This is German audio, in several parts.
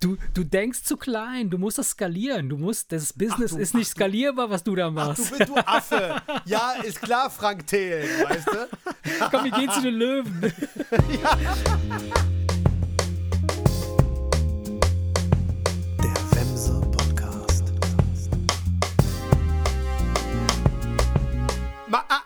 Du, du denkst zu klein, du musst das skalieren. Du musst, das Business du, ist nicht ach, skalierbar, was du da Ach, machst. du, bist du Affe. Ja, ist klar, Frank Thelen, weißt du? Komm, wir gehen zu den Löwen. Der Wemse Podcast. Ma a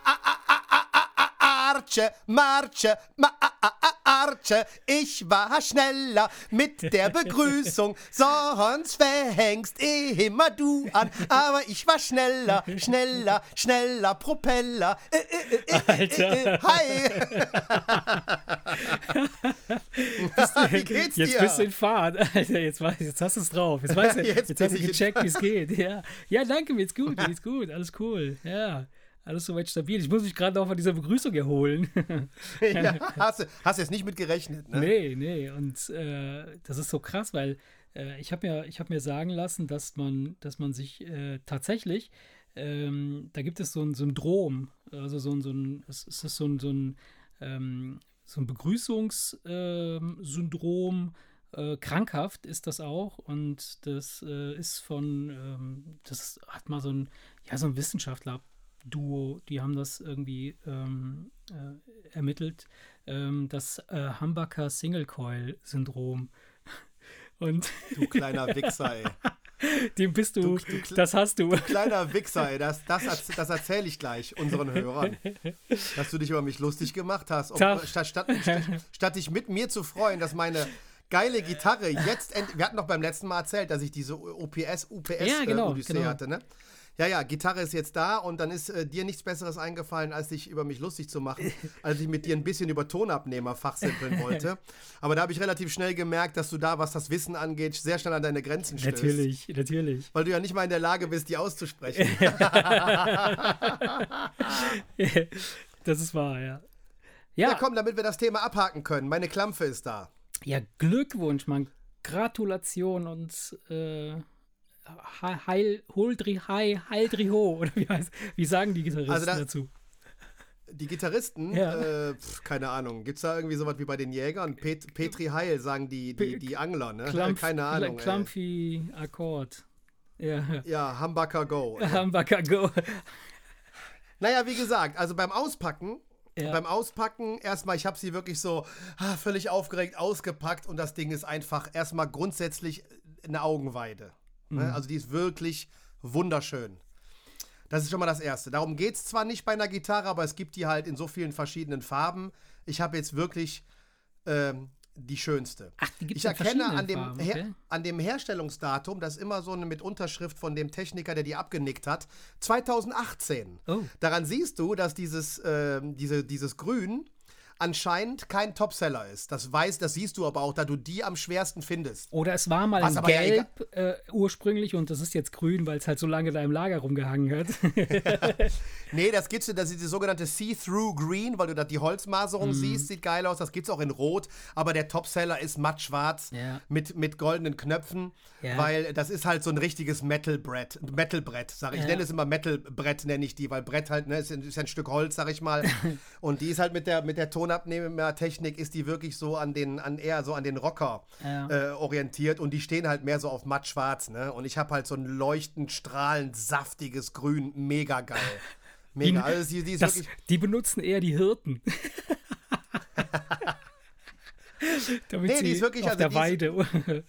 a a Arche, ich war schneller mit der Begrüßung, sonst fängst immer du an, aber ich war schneller, schneller, schneller, Propeller, äh, äh, äh, äh, Alter. äh, äh, hi. Wie geht's Jetzt dir? bist du in Fahrt. Alter, jetzt, weiß, jetzt hast du es drauf. Jetzt, weißt du, Jetzt jetzt, hast du gecheckt, wie es geht. Ja. ja, danke, mir geht's gut. Mir geht's gut. Alles cool. Ja. Alles soweit stabil. Ich muss mich gerade noch von dieser Begrüßung erholen. ja, hast, du- hast jetzt nicht mit gerechnet, ne? Nee, nee. Und äh, das ist so krass, weil äh, ich habe mir, ich hab mir sagen lassen, dass man, dass man sich äh, tatsächlich, ähm, da gibt es so ein Syndrom, also so ein, so ein es es ist so ein, so ein, ähm, so ein Begrüßungssyndrom, äh, krankhaft ist das auch und das äh, ist von, ähm, das hat mal so ein, ja, so ein Wissenschaftler Duo, die haben das irgendwie ähm, äh, ermittelt, ähm, das äh, Humbucker Single Coil Syndrom. Und Du kleiner Wichser, ey. dem bist du, Du- du das hast du. Kleiner Wichser, ey. Das, das, das erzähle ich gleich unseren Hörern. Dass du dich über mich lustig gemacht hast. Ob, statt, statt, statt, statt dich mit mir zu freuen, dass meine geile Gitarre jetzt end Wir hatten doch beim letzten Mal erzählt, dass ich diese OPS, UPS Ja, genau, äh, Odyssee genau. hatte, ne? Ja, ja, Gitarre ist jetzt da und dann ist äh, dir nichts Besseres eingefallen, als dich über mich lustig zu machen, als ich mit dir ein bisschen über Tonabnehmer fachsimpeln wollte. Aber da habe ich relativ schnell gemerkt, dass du da, was das Wissen angeht, sehr schnell an deine Grenzen stößt. Natürlich, natürlich. Weil du ja nicht mal in der Lage bist, die auszusprechen. das ist wahr, ja. Ja, Ja, komm, damit wir das Thema abhaken können. Meine Klampfe ist da. ja Glückwunsch, Mann. Gratulation und äh, Heil, Holdri Hai, Heildri Ho, oder wie, heißt, wie sagen die Gitarristen Also da- dazu? Die Gitarristen, Ja. äh, pf, keine Ahnung, gibt es da irgendwie sowas wie bei den Jägern? Pet Petri Heil sagen die, die, die Angler, ne? Klampf, keine Ahnung. Klampfi Akkord. Ja, Ja, Humbucker Go. Humbucker Go. Naja, wie gesagt, also beim Auspacken, Ja. beim Auspacken, erstmal, ich habe sie wirklich so ah, völlig aufgeregt ausgepackt und das Ding ist einfach erstmal grundsätzlich eine Augenweide. Ne? Also die ist wirklich wunderschön. Das ist schon mal das Erste. Darum geht es zwar nicht bei einer Gitarre, aber es gibt die halt in so vielen verschiedenen Farben. Ich habe jetzt wirklich ähm, die schönste. Ach, die gibt's ich erkenne an dem, Farben, okay. an dem Herstellungsdatum, das ist immer so eine mit Unterschrift von dem Techniker, der die abgenickt hat, 2018. Oh. Daran siehst du, dass dieses, ähm, diese, dieses Grün anscheinend kein Topseller ist. Das weiß, das siehst du aber auch, da du die am schwersten findest. Oder es war mal Was in aber ja Gelb äh, ursprünglich und das ist jetzt grün, weil es halt so lange da im Lager rumgehangen hat. Nee, das gibt's, das ist die sogenannte See-Through Green, weil du da die Holzmaserung Mhm. siehst, sieht geil aus. Das gibt's auch in Rot, aber der Topseller ist matt schwarz Ja. mit, mit goldenen Knöpfen, Ja. weil das ist halt so ein richtiges Metal-Brett. Metal-Brett, sag ich. Ich nenne es immer Metal-Brett, nenne ich die, weil Brett halt, ne, ist, ein- ist ein Stück Holz, sag ich mal. Und die ist halt mit der, mit der Tonabnehmertechnik ist die wirklich so an den, an eher so an den Rocker Ja. äh, orientiert und die stehen halt mehr so auf matt schwarz, ne? Und ich habe halt so ein leuchtend, strahlend, saftiges Grün, mega geil. Mega. Die- Also die, die Das, die benutzen eher die Hirten. Damit Nee, die ist wirklich- auf also der Weide.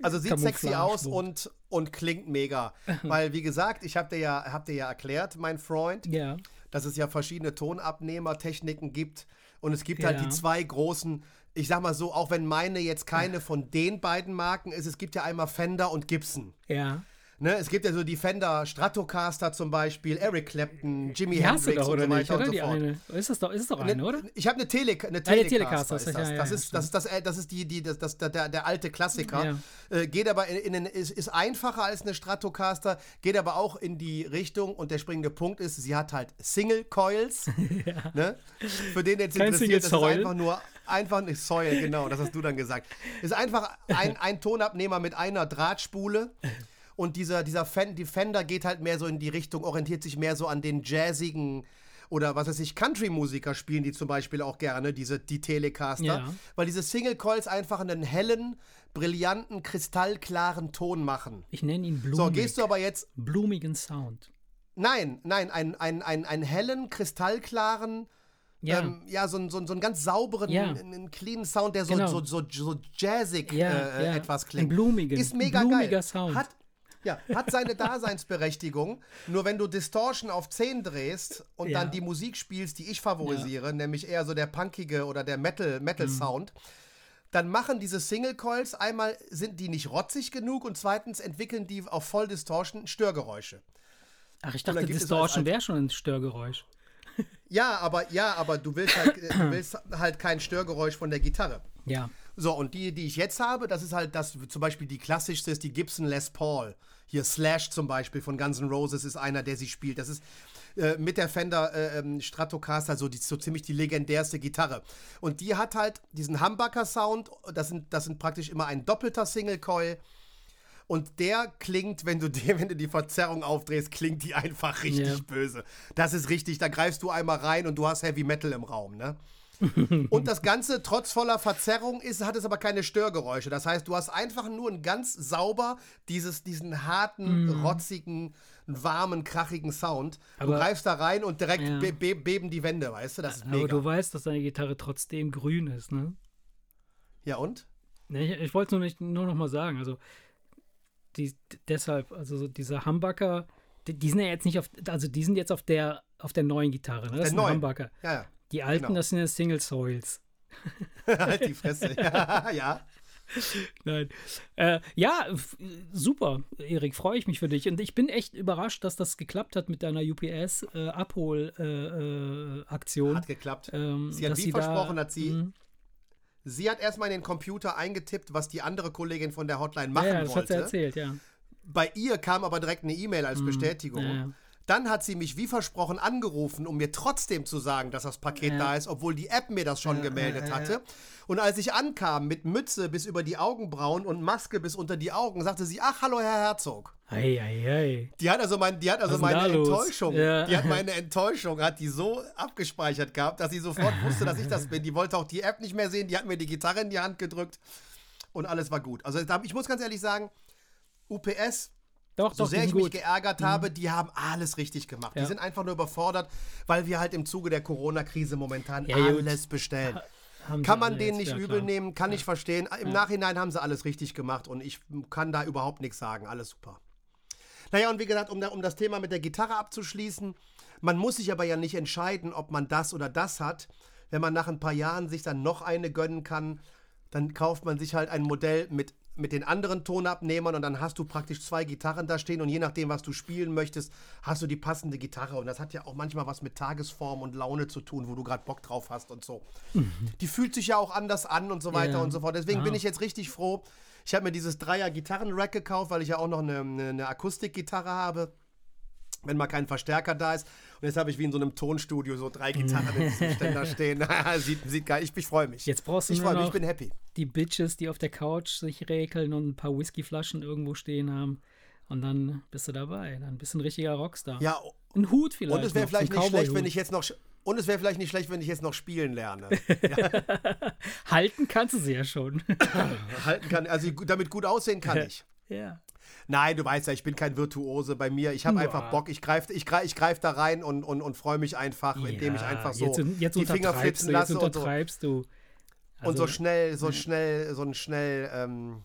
Also sieht sexy aus und, und klingt mega. Weil, wie gesagt, ich habe dir, ja, hab dir ja erklärt, mein Freund, ja. dass es ja verschiedene Tonabnehmertechniken gibt. Und es gibt halt Ja. die zwei großen, ich sag mal so, auch wenn meine jetzt keine von den beiden Marken ist, es gibt ja einmal Fender und Gibson. Ja. Ne, es gibt ja so die Fender Stratocaster zum Beispiel, Eric Clapton, Jimi Die Hendrix doch, und oder so nicht? weiter Oder und so fort. eine? Ist das doch, ist das doch eine, oder? Ich habe eine, Tele eine Ah, Telecaster. Telecaster, ist ja, das. ja, das, ja, ist, das, das, äh, das ist die, die, das, das, der, der alte Klassiker. Äh, geht aber in, den, ist, ist einfacher als eine Stratocaster, geht aber auch in die Richtung und der springende Punkt ist, sie hat halt Single Coils. ne? Für den jetzt Kein interessiert, das ist einfach nur einfach nicht Soil, genau, das hast du dann gesagt. Ist einfach ein, ein Tonabnehmer mit einer Drahtspule. Und dieser, dieser Fen die Fender geht halt mehr so in die Richtung, orientiert sich mehr so an den jazzigen oder was weiß ich, Country-Musiker spielen die zum Beispiel auch gerne, diese, die Telecaster, Ja. weil diese Single Coils einfach einen hellen, brillanten, kristallklaren Ton machen. Ich nenne ihn blumig. So, gehst du aber jetzt, Blumigen Sound. nein, nein, einen ein, ein, ein hellen, kristallklaren, Ja. ähm, ja, so, einen- so, so einen ganz sauberen, Ja. einen cleanen Sound, der so, Genau. so, so, so jazzig Ja, äh, ja. etwas Ein klingt. blumigen, Ist ein mega blumiger geil. Sound. Hat, ja, hat seine Daseinsberechtigung. Nur wenn du Distortion auf 10 drehst und Ja. dann die Musik spielst, die ich favorisiere, nämlich eher so der punkige oder der Metal, Metal Mhm. Sound, dann machen diese Single Coils einmal sind die nicht rotzig genug und zweitens entwickeln die auf Voll Distortion Störgeräusche. Ach, ich dachte, Distortion wäre schon ein Störgeräusch. Ja, aber ja, aber du willst halt, äh, du willst halt kein Störgeräusch von der Gitarre. Ja. So, und die, die ich jetzt habe, das ist halt das, zum Beispiel die klassischste ist die Gibson Les Paul. Hier Slash zum Beispiel von Guns N' Roses ist einer, der sie spielt. Das ist äh, mit der Fender äh, ähm, Stratocaster so, die, so ziemlich die legendärste Gitarre. Und die hat halt diesen Humbucker-Sound. Das sind, das sind praktisch immer ein doppelter Single-Coil. Und der klingt, wenn du, die, wenn du die Verzerrung aufdrehst, klingt die einfach richtig Ja. böse. Das ist richtig, da greifst du einmal rein und du hast Heavy Metal im Raum, ne? Und das Ganze, trotz voller Verzerrung, ist, hat es aber keine Störgeräusche. Das heißt, du hast einfach nur ein ganz sauber dieses, diesen harten, rotzigen, warmen, krachigen Sound. du. Aber- greifst da rein und direkt Ja. be be beben die Wände, weißt du? Das ist Aber mega. du weißt, dass deine Gitarre trotzdem grün ist, ne? ja, und? Ne, Ich, ich wollte nur, nicht, nur noch mal sagen, also die, deshalb, also so diese Humbucker, die, die sind ja jetzt nicht auf, also die sind jetzt auf der auf der neuen Gitarre, ne? Das der sind neuen. Humbucker. Ja, ja. Die alten, genau. das sind ja Single Soils. halt die Fresse. ja, ja. Nein. Äh, ja, super, Erik, freue ich mich für dich. Und ich bin echt überrascht, dass das geklappt hat mit deiner UPS-Abhol-Aktion. Hat geklappt. ähm, Sie hat wie da- versprochen, hat sie- Mhm. Sie hat erstmal in den Computer eingetippt, was die andere Kollegin von der Hotline machen ja, das hat sie wollte. erzählt, ja. Bei ihr kam aber direkt eine E-Mail als Bestätigung. Mhm. ja. Dann hat sie mich wie versprochen angerufen, um mir trotzdem zu sagen, dass das Paket Ja. da ist, obwohl die App mir das schon gemeldet ja, ja. hatte. Und als ich ankam mit Mütze bis über die Augenbrauen und Maske bis unter die Augen, sagte sie: Ach, hallo, Herr Herzog. Ei, ei, ei. Die hat also, mein, die hat also Was meine? Enttäuschung, Ja. die hat meine Enttäuschung, hat die so abgespeichert gehabt, dass sie sofort wusste, dass ich das bin. Die wollte auch die App nicht mehr sehen, die hat mir die Gitarre in die Hand gedrückt und alles war gut. Also ich muss ganz ehrlich sagen, UPS, Doch, so doch, sehr die ich sind mich gut. Mhm. geärgert habe, die haben alles richtig gemacht. Die Ja. sind einfach nur überfordert, weil wir halt im Zuge der Corona-Krise momentan Ja, gut. alles bestellen. Haben Kann man denen nicht ja, übel klar. nehmen, kann ich verstehen. Im Nachhinein haben sie alles richtig gemacht und ich kann da überhaupt nichts sagen. Alles super. Naja, und wie gesagt, um, da, um das Thema mit der Gitarre abzuschließen, man muss sich aber ja nicht entscheiden, ob man das oder das hat. Wenn man nach ein paar Jahren sich dann noch eine gönnen kann, dann kauft man sich halt ein Modell mit, mit den anderen Tonabnehmern und dann hast du praktisch zwei Gitarren da stehen und je nachdem, was du spielen möchtest, hast du die passende Gitarre. Und das hat ja auch manchmal was mit Tagesform und Laune zu tun, wo du gerade Bock drauf hast und so. Die fühlt sich ja auch anders an und so weiter Ja. und so fort. Deswegen Ah. bin ich jetzt richtig froh. Ich habe mir dieses Dreier Gitarrenrack gekauft, weil ich ja auch noch eine, eine, eine Akustikgitarre habe. Wenn mal kein Verstärker da ist. Und jetzt habe ich wie in so einem Tonstudio so drei Gitarren in diesem Ständer stehen. sieht, sieht geil. Ich, ich freue mich. Jetzt brauchst du ich nur mich, ich bin happy. die Bitches, die auf der Couch sich räkeln und ein paar Whiskyflaschen irgendwo stehen haben. Und dann bist du dabei. Dann bist du ein richtiger Rockstar. Ja, Ein Hut vielleicht. und es wäre vielleicht nicht schlecht, wenn ich jetzt noch. Und es wäre vielleicht nicht schlecht, wenn ich jetzt noch spielen lerne. Halten kannst du sie ja schon. Halten kann, also damit gut aussehen kann ich. ja. Nein, du weißt ja, ich bin kein Virtuose bei mir. Ich habe Ja. einfach Bock. Ich greife ich greif, ich greif da rein und, und, und freue mich einfach, indem ich Ja, einfach so jetzt, jetzt die Finger untertreibst flitzen du, jetzt lasse und so, untertreibst du. und so Also, schnell, so schnell, so ein schnell, ähm,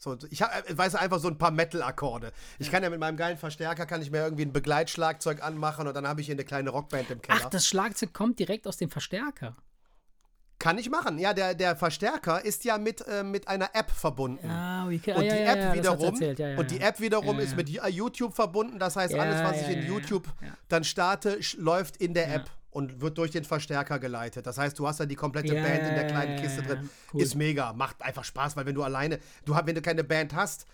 so, ich habe, weiß einfach so ein paar Metal-Akkorde. Ich kann ja mit meinem geilen Verstärker, kann ich mir irgendwie ein Begleitschlagzeug anmachen und dann habe ich hier eine kleine Rockband im Keller. Ach, das Schlagzeug kommt direkt aus dem Verstärker. Kann ich machen. Ja, der, der Verstärker ist ja mit, äh, mit einer App verbunden. Ah, wie Und die ja, App ja, wiederum, und die. App wiederum ist mit YouTube verbunden. Das heißt, alles, was ich in YouTube dann starte, läuft in der. App und wird durch den Verstärker geleitet. Das heißt, du hast da die komplette Ja, Band in der kleinen Kiste drin. cool. Ist mega, macht einfach Spaß, weil wenn du alleine, du hast, wenn du keine Band hast,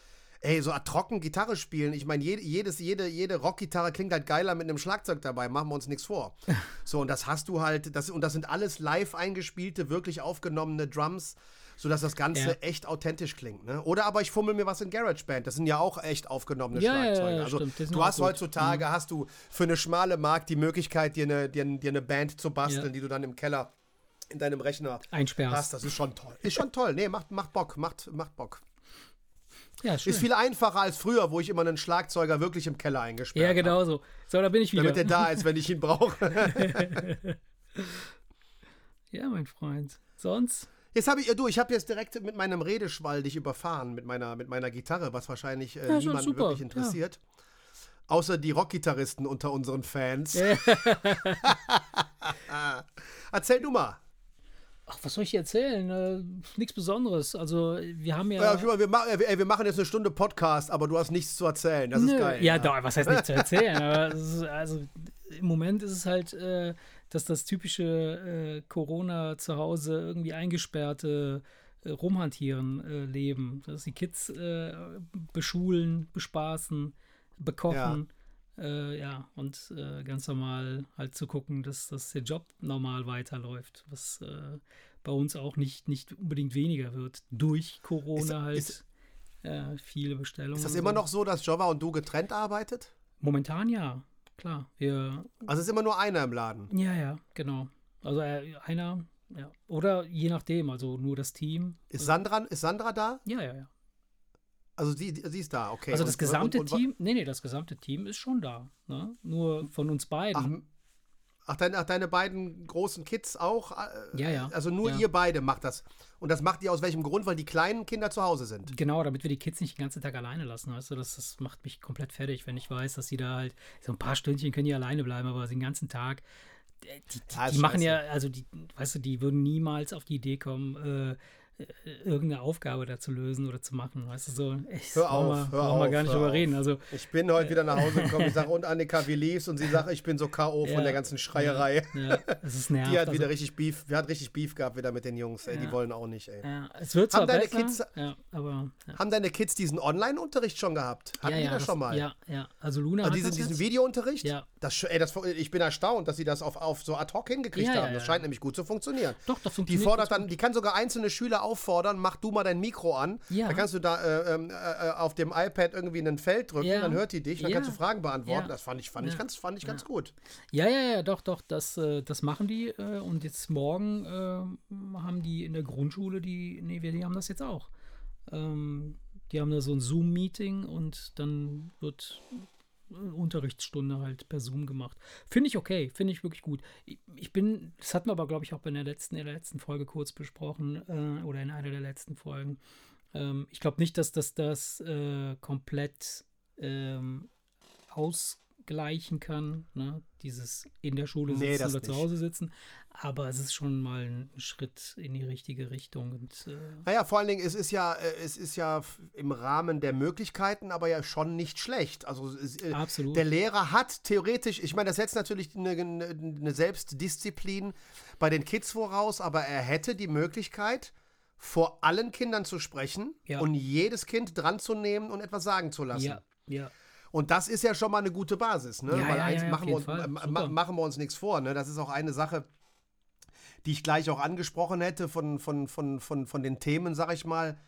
ey, so trocken Gitarre spielen, ich meine, jede, jedes, jede, jede Rockgitarre klingt halt geiler mit einem Schlagzeug dabei, machen wir uns nichts vor. So, und das hast du halt, das, und das sind alles live eingespielte, wirklich aufgenommene Drums. sodass das Ganze Ja. echt authentisch klingt. Ne? Oder aber ich fummel mir was in GarageBand. Das sind ja auch echt aufgenommene Ja, Schlagzeuge. ja, also du hast gut. Mhm. heutzutage hast du für eine schmale Mark die Möglichkeit, dir eine, dir, dir eine Band zu basteln, die du dann im Keller in deinem Rechner Einsperrst. hast. Das ist schon toll. Ist schon toll. Nee, macht, macht Bock, macht, macht Bock. Ja, schön. Ist viel einfacher als früher, wo ich immer einen Schlagzeuger wirklich im Keller eingesperrt ja, habe. genau so. So, da bin ich wieder. Damit er da ist, wenn ich ihn brauche. ja, mein Freund. Sonst? Jetzt habe ich, du, ich habe jetzt direkt mit meinem Redeschwall dich überfahren, mit meiner, mit meiner Gitarre, was wahrscheinlich äh, Ja, niemanden wirklich ja. interessiert. Außer die Rockgitarristen unter unseren Fans. Ja. Erzähl du mal. Ach, was soll ich erzählen? Äh, nichts Besonderes. Also, wir haben ja. Ja, mal, wir, ma ey, wir machen jetzt eine Stunde Podcast, aber du hast nichts zu erzählen. Das ist Nö. geil. Ja, doch, was heißt nicht zu erzählen? ist, also im Moment ist es halt, äh, dass das typische äh, Corona zu Hause irgendwie eingesperrte äh, Rumhantieren äh, leben. Dass die Kids äh, beschulen, bespaßen, bekochen. Ja, äh, ja und äh, ganz normal halt zu gucken, dass, dass der Job normal weiterläuft, was äh, bei uns auch nicht, nicht unbedingt weniger wird. Durch Corona halt. ist- äh, viele Bestellungen. Ist das immer so. noch so, dass Jova und du getrennt arbeitet? Momentan ja, klar. Wir, Also es ist immer nur einer im Laden. ja, ja, genau. Also äh, einer, ja. Oder je nachdem, also nur das Team. Ist Sandra, ist Sandra da? Ja, ja, ja. Also sie, sie ist da, okay. Also das gesamte und, und, Team, nee, nee, das gesamte Team ist schon da. Ne? Nur von uns Ach, beiden. ach, deine, ach, deine beiden großen Kids auch? äh, Ja, ja. Also nur Ja. ihr beide macht das. Und das macht ihr aus welchem Grund? Weil die kleinen Kinder zu Hause sind. Genau, damit wir die Kids nicht den ganzen Tag alleine lassen, weißt du, das, das macht mich komplett fertig, wenn ich weiß, dass sie da halt, so ein paar Stündchen können die alleine bleiben, aber den ganzen Tag, äh, die, die, Ja, die machen ja, also die, weißt du, die würden niemals auf die Idee kommen, äh, irgendeine Aufgabe da zu lösen oder zu machen, weißt du, so, echt, Hör auf, wir, hör auf, gar nicht drüber reden, also, Ich bin heute wieder nach Hause gekommen. Ich sage, und Annika, wie lief's? Und sie sagt, ich bin so K.O. von Ja. der ganzen Schreierei. ja, es ist nervt. Die hat wieder also, richtig Beef, die hat richtig Beef gehabt wieder mit den Jungs, ey. Die Ja. wollen auch nicht, ey. ja, es wird zwar Haben deine besser, Kids- ja, aber. Haben deine Kids diesen Online-Unterricht schon gehabt? Hatten die das schon mal? Ja, ja, also Luna Also hat diesen, diesen. Videounterricht? Ja. Das, ey, das, ich bin erstaunt, dass sie das auf, auf so ad hoc hingekriegt haben. Das scheint nämlich gut zu funktionieren. Doch, das Die funktioniert fordert ganz dann, die kann sogar einzelne Schüler auffordern, mach du mal dein Mikro an. Ja. Dann kannst du da äh, ähm, äh, auf dem iPad irgendwie ein Feld drücken, Ja. dann hört die dich, dann Ja. kannst du Fragen beantworten. Das fand ich, fand ich ganz, fand ich ganz gut. Ja, ja, ja, doch, doch, das, äh, das machen die. Äh, und jetzt morgen äh, haben die in der Grundschule, die, nee, wir, die haben das jetzt auch. Ähm, die haben da so ein Zoom-Meeting und dann wird äh, Unterrichtsstunde halt per Zoom gemacht. Finde ich okay, finde ich wirklich gut. Ich, bin, das hatten wir aber, glaube ich, auch in der letzten, in der letzten Folge kurz besprochen äh, oder in einer der letzten Folgen. Ähm, ich glaube nicht, dass das das äh, komplett ähm, ausgleichen kann, ne? dieses in der Schule Nee, sitzen das oder zu nicht. Hause sitzen. Aber es ist schon mal ein Schritt in die richtige Richtung. Und, äh, Naja, vor allen Dingen, es ist ja, äh, es ist ja im Rahmen der Möglichkeiten, aber ja schon nicht schlecht. Also es, äh, Absolut. der Lehrer hat theoretisch, ich meine, das setzt natürlich eine, eine, eine Selbstdisziplin bei den Kids voraus, aber er hätte die Möglichkeit, vor allen Kindern zu sprechen Ja. und jedes Kind dran zu nehmen und etwas sagen zu lassen. ja, ja. Und das ist ja schon mal eine gute Basis, ne? Ja, Weil ja, eins ja, machen, wir uns, ma- machen wir uns nichts vor, ne? Das ist auch eine Sache, die ich gleich auch angesprochen hätte von, von, von, von, von den Themen, sag ich mal,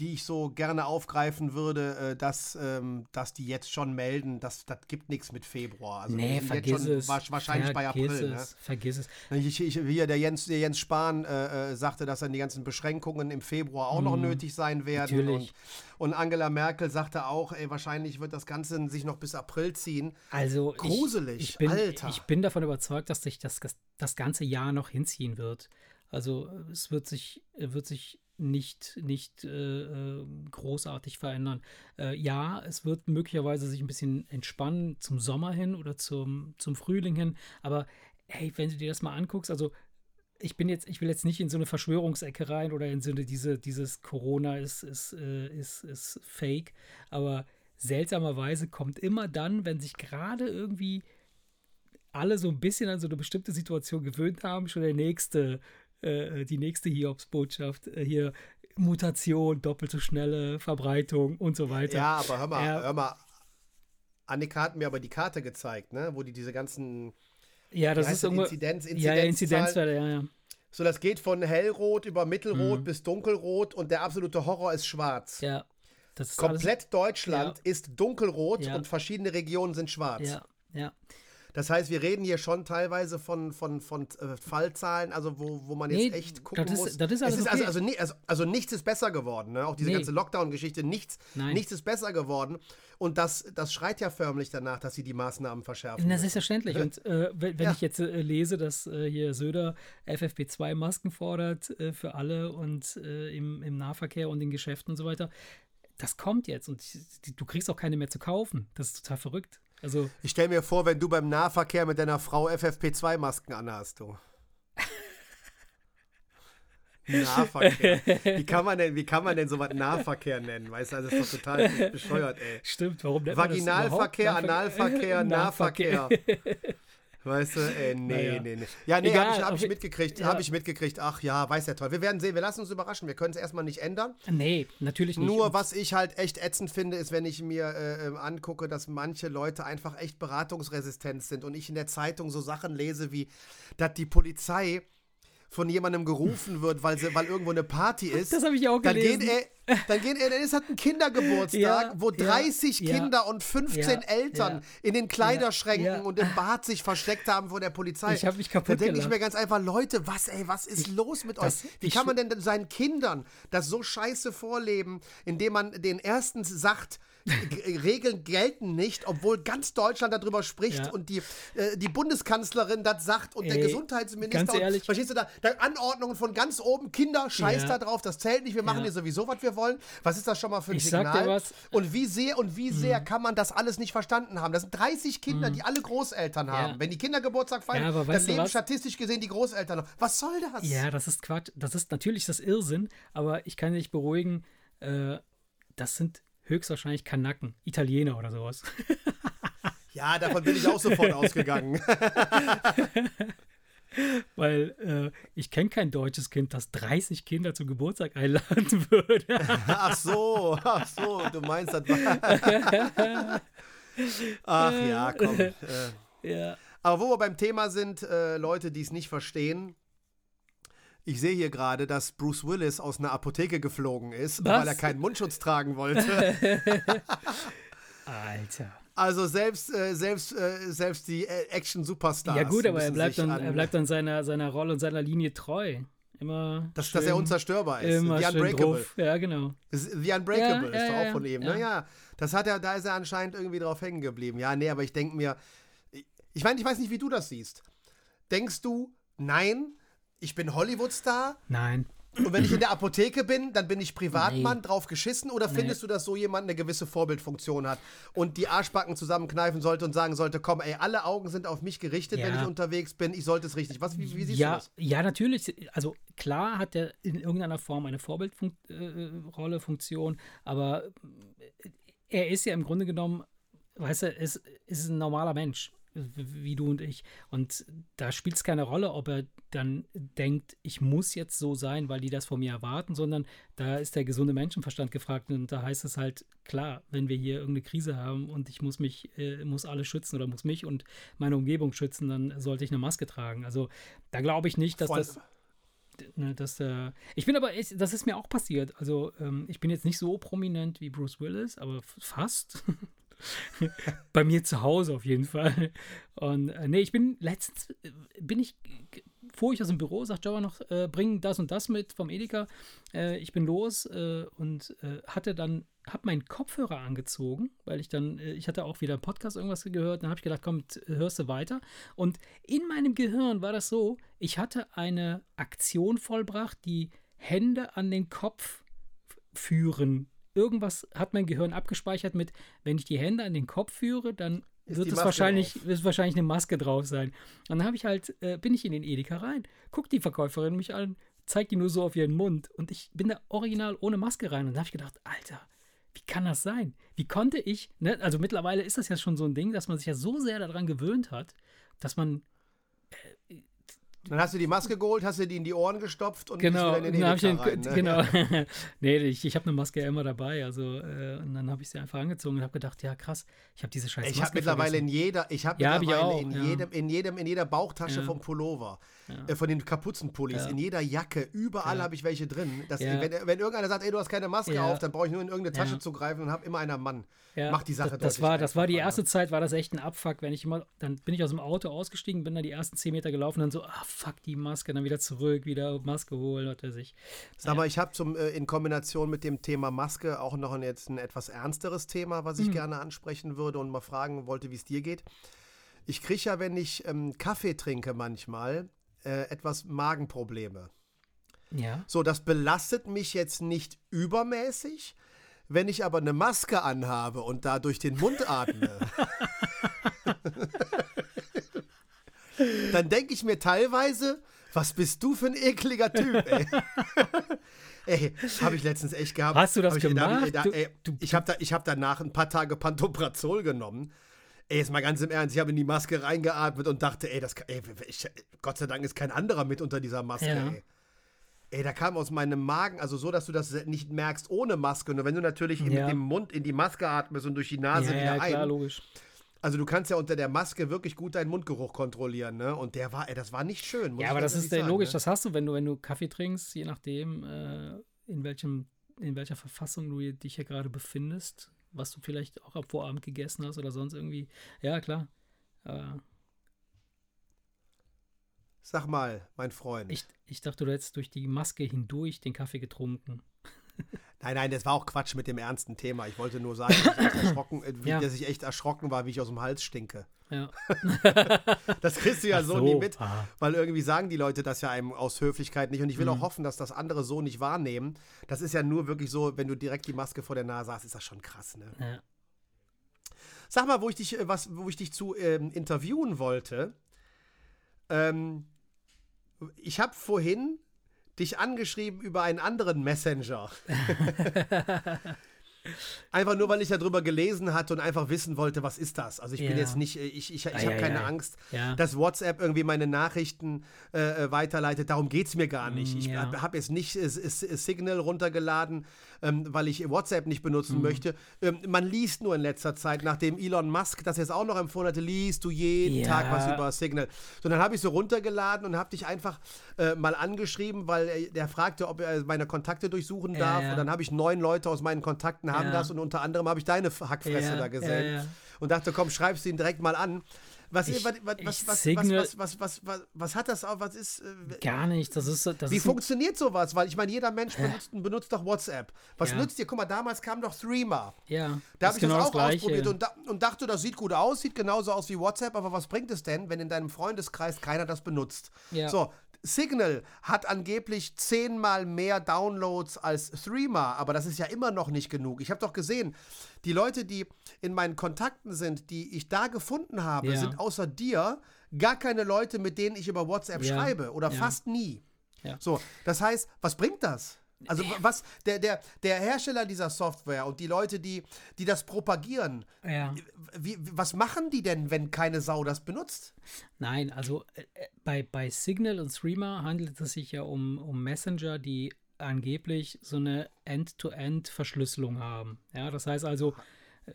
die ich so gerne aufgreifen würde, äh, dass, ähm, dass die jetzt schon melden, dass das gibt nichts mit Februar. Also Nee, vergiss jetzt schon es. wa- wahrscheinlich bei vergiss April. Ne? Es, Vergiss es. Ich, ich, hier, der Jens, der Jens Spahn äh, äh, sagte, dass dann die ganzen Beschränkungen im Februar auch noch nötig sein werden. Mhm. natürlich. Und, und Angela Merkel sagte auch, ey, wahrscheinlich wird das Ganze sich noch bis April ziehen. Also Gruselig, ich, ich, bin, Alter. ich bin davon überzeugt, dass sich das, das ganze Jahr noch hinziehen wird. Also es wird sich, wird sich nicht, nicht äh, äh, großartig verändern. Äh, ja, es wird möglicherweise sich ein bisschen entspannen zum Sommer hin oder zum, zum Frühling hin, aber hey, wenn du dir das mal anguckst, also ich bin jetzt, ich will jetzt nicht in so eine Verschwörungsecke rein oder in so eine, diese, dieses Corona ist, ist, äh, ist, ist fake, aber seltsamerweise kommt immer dann, wenn sich gerade irgendwie alle so ein bisschen an so eine bestimmte Situation gewöhnt haben, schon der nächste, äh, die nächste Hiobsbotschaft, äh, hier Mutation, doppelte schnelle Verbreitung und so weiter. Ja, aber hör mal, Ja. hör mal. Annika hat mir aber die Karte gezeigt, ne? wo die diese ganzen Ja, das ist irgendwo. Inzidenz, ja, ja, Inzidenzzahl- Inzidenzwerte, ja, ja. So, das geht von hellrot über mittelrot Mhm. bis dunkelrot und der absolute Horror ist schwarz. Ja. Das ist Komplett Deutschland ist dunkelrot Ja. und verschiedene Regionen sind schwarz. Alles, ja, ja. Das heißt, wir reden hier schon teilweise von, von, von äh, Fallzahlen, also wo, wo man jetzt Nee, echt gucken das ist- muss. das ist es alles ist also, okay. also, also, also nichts ist besser geworden. Ne? Auch diese Nee. ganze Lockdown-Geschichte, nichts, Nein. nichts ist besser geworden. Und das, das schreit ja förmlich danach, dass sie die Maßnahmen verschärfen. Na, selbstverständlich. Und äh, wenn, Ja. ich jetzt äh, lese, dass äh, hier Söder FFP2-Masken fordert äh, für alle und äh, im, im Nahverkehr und in Geschäften und so weiter, das kommt jetzt und du kriegst auch keine mehr zu kaufen. Das ist total verrückt. Also, Ich stelle mir vor, wenn du beim Nahverkehr mit deiner Frau FFP2-Masken anhast, du. Nahverkehr. Wie kann man denn, wie kann man denn sowas Nahverkehr nennen? Weißt du, das ist doch total bescheuert, ey. stimmt, warum nennt man das Vaginalverkehr? Analverkehr, Nahverkehr. Weißt du, ey, nee, Naja. nee, nee. Ja, nee, habe ich, hab ich mitgekriegt, ja. habe ich mitgekriegt. Ach ja, weiß ja toll. Wir werden sehen, wir lassen uns überraschen. Wir können es erstmal nicht ändern. Nee, natürlich nicht. Nur was ich halt echt ätzend finde, ist, wenn ich mir äh, ähm, angucke, dass manche Leute einfach echt beratungsresistent sind und ich in der Zeitung so Sachen lese wie, dass die Polizei von jemandem gerufen wird, weil, sie, weil irgendwo eine Party ist. Das habe ich auch dann gelesen. gehen, dann gehen, äh, dann ist halt ein Kindergeburtstag, Ja, wo ja, 30 ja. Kinder und 15 Ja, Eltern in den Kleiderschränken und im Bad sich versteckt haben vor der Polizei. Ich hab mich Da kaputt denke ich mir ganz einfach, Leute, was, ey, was ist los mit euch? Wie ich kann man denn seinen Kindern das so scheiße vorleben, indem man den erstens sagt, Regeln gelten nicht, obwohl ganz Deutschland darüber spricht Ja. und die, äh, die Bundeskanzlerin das sagt und der Ey, Gesundheitsminister. ganz ehrlich. Und, verstehst du da, da? Anordnungen von ganz oben, Kinder, scheiß Ja. da drauf, das zählt nicht, wir machen Ja. hier sowieso, was wir wollen. Was ist das schon mal für ein Ich sag Signal? dir was. Mhm. Und wie sehr und wie sehr kann man das alles nicht verstanden haben? Das sind 30 Kinder, die alle Großeltern haben. Wenn die Kinder Geburtstag feiern, dann leben was? statistisch gesehen die Großeltern noch. Was soll das? Ja, das ist Quatsch. Das ist natürlich das Irrsinn, aber ich kann dich beruhigen, äh, das sind höchstwahrscheinlich Kanaken, Italiener oder sowas. Ja, davon bin ich auch sofort ausgegangen. Weil äh, ich kenne kein deutsches Kind, das 30 Kinder zum Geburtstag einladen würde. Ach so, ach so, du meinst das war. Ach ja, komm. Äh. ja. Aber wo wir beim Thema sind, äh, Leute, die es nicht verstehen. Ich sehe hier gerade, dass Bruce Willis aus einer Apotheke geflogen ist, Was? weil er keinen Mundschutz tragen wollte. Alter. Also selbst, äh, selbst, äh, selbst die äh, Action-Superstars. Ja gut, aber er bleibt dann, an, er bleibt dann seiner, seiner Rolle und seiner Linie treu. Immer dass, schön, dass er unzerstörbar ist. immer The Unbreakable. Ja, genau. The Unbreakable Ja, ist doch ja, auch ja, von ihm. ja. Naja, das hat er, da ist er anscheinend irgendwie drauf hängen geblieben. Ja, nee, aber ich denke mir, ich meine, ich weiß nicht, wie du das siehst. Denkst du, nein, ich bin Hollywood-Star Nein. und wenn ich in der Apotheke bin, dann bin ich Privatmann, Nee. drauf geschissen? Oder findest du, dass so jemand eine gewisse Vorbildfunktion hat und die Arschbacken zusammenkneifen sollte und sagen sollte, komm, ey, alle Augen sind auf mich gerichtet, wenn Ja. ich unterwegs bin, ich sollte es richtig. Was, wie, wie siehst ja, du das? ja, natürlich. Also klar hat er in irgendeiner Form eine Vorbildrolle, äh, Funktion, aber er ist ja im Grunde genommen, weißt du, ist, ist ein normaler Mensch, wie du und ich. Und da spielt es keine Rolle, ob er dann denkt, ich muss jetzt so sein, weil die das von mir erwarten, sondern da ist der gesunde Menschenverstand gefragt und da heißt es halt, klar, wenn wir hier irgendeine Krise haben und ich muss mich, äh, muss alle schützen oder muss mich und meine Umgebung schützen, dann sollte ich eine Maske tragen. Also da glaube ich nicht, dass Vor- das ne, dass, äh, ich bin aber, ich, das ist mir auch passiert. Also, ähm, ich bin jetzt nicht so prominent wie Bruce Willis, aber fast. Bei mir zu Hause auf jeden Fall. Und äh, nee, ich bin letztens, äh, bin ich, fuhr ich aus dem Büro, sagt Java noch, äh, bring das und das mit vom Edeka. Äh, ich bin los äh, und äh, hatte dann, hab meinen Kopfhörer angezogen, weil ich dann, äh, ich hatte auch wieder einen Podcast irgendwas gehört, dann habe ich gedacht, komm, hörst du weiter. Und in meinem Gehirn war das so, ich hatte eine Aktion vollbracht, die Hände an den Kopf führen. Irgendwas hat mein Gehirn abgespeichert mit, wenn ich die Hände an den Kopf führe, dann Ist wird es wahrscheinlich, drauf. wird wahrscheinlich eine Maske drauf sein. Und dann habe ich halt, äh, bin ich in den Edeka rein, guckt die Verkäuferin mich an, zeigt die nur so auf ihren Mund und ich bin da original ohne Maske rein und da habe ich gedacht, Alter, wie kann das sein? Wie konnte ich, ne? also mittlerweile ist das ja schon so ein Ding, dass man sich ja so sehr daran gewöhnt hat, dass man äh, Dann hast du die Maske geholt, hast du die in die Ohren gestopft und genau, bist wieder in den ich den, rein, ne? genau. nee, ich, ich habe eine Maske ja immer dabei, also äh, und dann habe ich sie einfach angezogen und habe gedacht, ja krass, ich habe diese scheiß Ich Maske habe mittlerweile vergessen. in jeder, ich habe Ja, hab ich mittlerweile auch, in ja. jedem, in jedem, in jeder Bauchtasche Ja. vom Pullover, Ja. äh, von den Kapuzenpullis, Ja. in jeder Jacke, überall Ja. habe ich welche drin. Dass, Ja. wenn, wenn irgendeiner sagt, ey, du hast keine Maske Ja. auf, dann brauche ich nur in irgendeine Tasche Ja. zu greifen und habe immer einer Mann. Ja, Macht die Sache das, das war, das war die erste? Zeit, war das echt ein Abfuck, wenn ich immer, dann bin ich aus dem Auto ausgestiegen, bin dann die ersten 10 Meter gelaufen, dann so, ah fuck, die Maske, dann wieder zurück, wieder Maske holen, hat er sich. Sag mal, ich habe zum äh, in Kombination mit dem Thema Maske auch noch ein, jetzt ein etwas ernsteres Thema, was ich Mhm. gerne ansprechen würde und mal fragen wollte, wie es dir geht. Ich kriege ja, wenn ich ähm, Kaffee trinke manchmal, äh, etwas Magenprobleme. Ja. So, das belastet mich jetzt nicht übermäßig. Wenn ich aber eine Maske anhabe und da durch den Mund atme, dann denke ich mir teilweise, was bist du für ein ekliger Typ, ey. ey, habe ich letztens echt gehabt. Hast du das Hab hab ich, gemacht? da, ey, ich habe da, ich hab danach ein paar Tage Pantoprazol genommen. Ey, jetzt mal ganz im Ernst, ich habe in die Maske reingeatmet und dachte, ey, das, ey ich, Gott sei Dank ist kein anderer mit unter dieser Maske, Ja. ey. Ey, da kam aus meinem Magen, also so, dass du das nicht merkst ohne Maske. Nur wenn du natürlich Ja. mit dem Mund in die Maske atmest und durch die Nase ja, wieder ja, ein. klar, logisch. Also du kannst ja unter der Maske wirklich gut deinen Mundgeruch kontrollieren, ne? Und der war, ey, das war nicht schön. muss Ja, aber das ist sagen, logisch, Ne? das hast du, wenn du, wenn du Kaffee trinkst, je nachdem, äh, in welchem, in welcher Verfassung du dich hier gerade befindest, was du vielleicht auch am Vorabend gegessen hast oder sonst irgendwie. Ja, klar. Äh, Sag mal, mein Freund. ich, ich dachte, du hättest durch die Maske hindurch den Kaffee getrunken. nein, nein, das war auch Quatsch mit dem ernsten Thema. Ich wollte nur sagen, dass ich äh, wie, Ja. dass ich echt erschrocken war, wie ich aus dem Hals stinke. Ja. Das kriegst du ja so, so, nie mit, ah. weil irgendwie sagen die Leute das ja einem aus Höflichkeit nicht. Und ich will Mhm. auch hoffen, dass das andere so nicht wahrnehmen. Das ist ja nur wirklich so, wenn du direkt die Maske vor der Nase hast, ist das schon krass, ne? Ja. Sag mal, wo ich dich, äh, was, wo ich dich zu ähm, interviewen wollte. Ähm, ich habe vorhin dich angeschrieben über einen anderen Messenger. einfach nur, weil ich darüber gelesen hatte und einfach wissen wollte, was ist das? Also ich bin Ja. jetzt nicht, ich, ich, ich Ei, habe ei, keine ei. Angst, dass WhatsApp irgendwie meine Nachrichten äh, äh, weiterleitet. Darum geht es mir gar nicht. Mm, Ich ja. habe jetzt nicht äh, Signal runtergeladen, ähm, weil ich WhatsApp nicht benutzen Mm. möchte. Ähm, man liest nur in letzter Zeit, nachdem Elon Musk das jetzt auch noch empfohlen hatte, liest du jeden. Tag was über Signal. So, dann habe ich so runtergeladen und habe dich einfach äh, mal angeschrieben, weil äh, der fragte, ob er meine Kontakte durchsuchen darf. Und dann habe ich neun Leute aus meinen Kontakten haben Ja. das und unter anderem habe ich deine Hackfresse Ja, da gesehen. ja. Und dachte, komm, schreibst du ihn direkt mal an. Was, Ich- was, was, was, was, was, was, was, was, hat das auch? Was ist. Äh, Gar nicht. Das ist, das wie ist funktioniert sowas? Weil ich meine, jeder Mensch benutzt, benutzt doch WhatsApp. Was Ja. nützt dir? Guck mal, damals kam doch Threema. Ja, Da habe ich genau das auch Gleiche. ausprobiert und, da, und dachte, das sieht gut aus, sieht genauso aus wie WhatsApp, aber was bringt es denn, wenn in deinem Freundeskreis keiner das benutzt? Ja. So, Signal hat angeblich zehnmal mehr Downloads als Threema, aber das ist ja immer noch nicht genug. Ich habe doch gesehen, die Leute, die in meinen Kontakten sind, die ich da gefunden habe, Ja. sind außer dir gar keine Leute, mit denen ich über WhatsApp Ja. schreibe oder Ja. fast nie. So, das heißt, was bringt das? Also was der, der, der Hersteller dieser Software und die Leute, die, die das propagieren, ja. wie, was machen die denn, wenn keine Sau das benutzt? Nein, also äh, äh, bei, bei Signal und Streamer handelt es sich ja um, um Messenger, die angeblich so eine End-to-End-Verschlüsselung haben. Ja, das heißt also,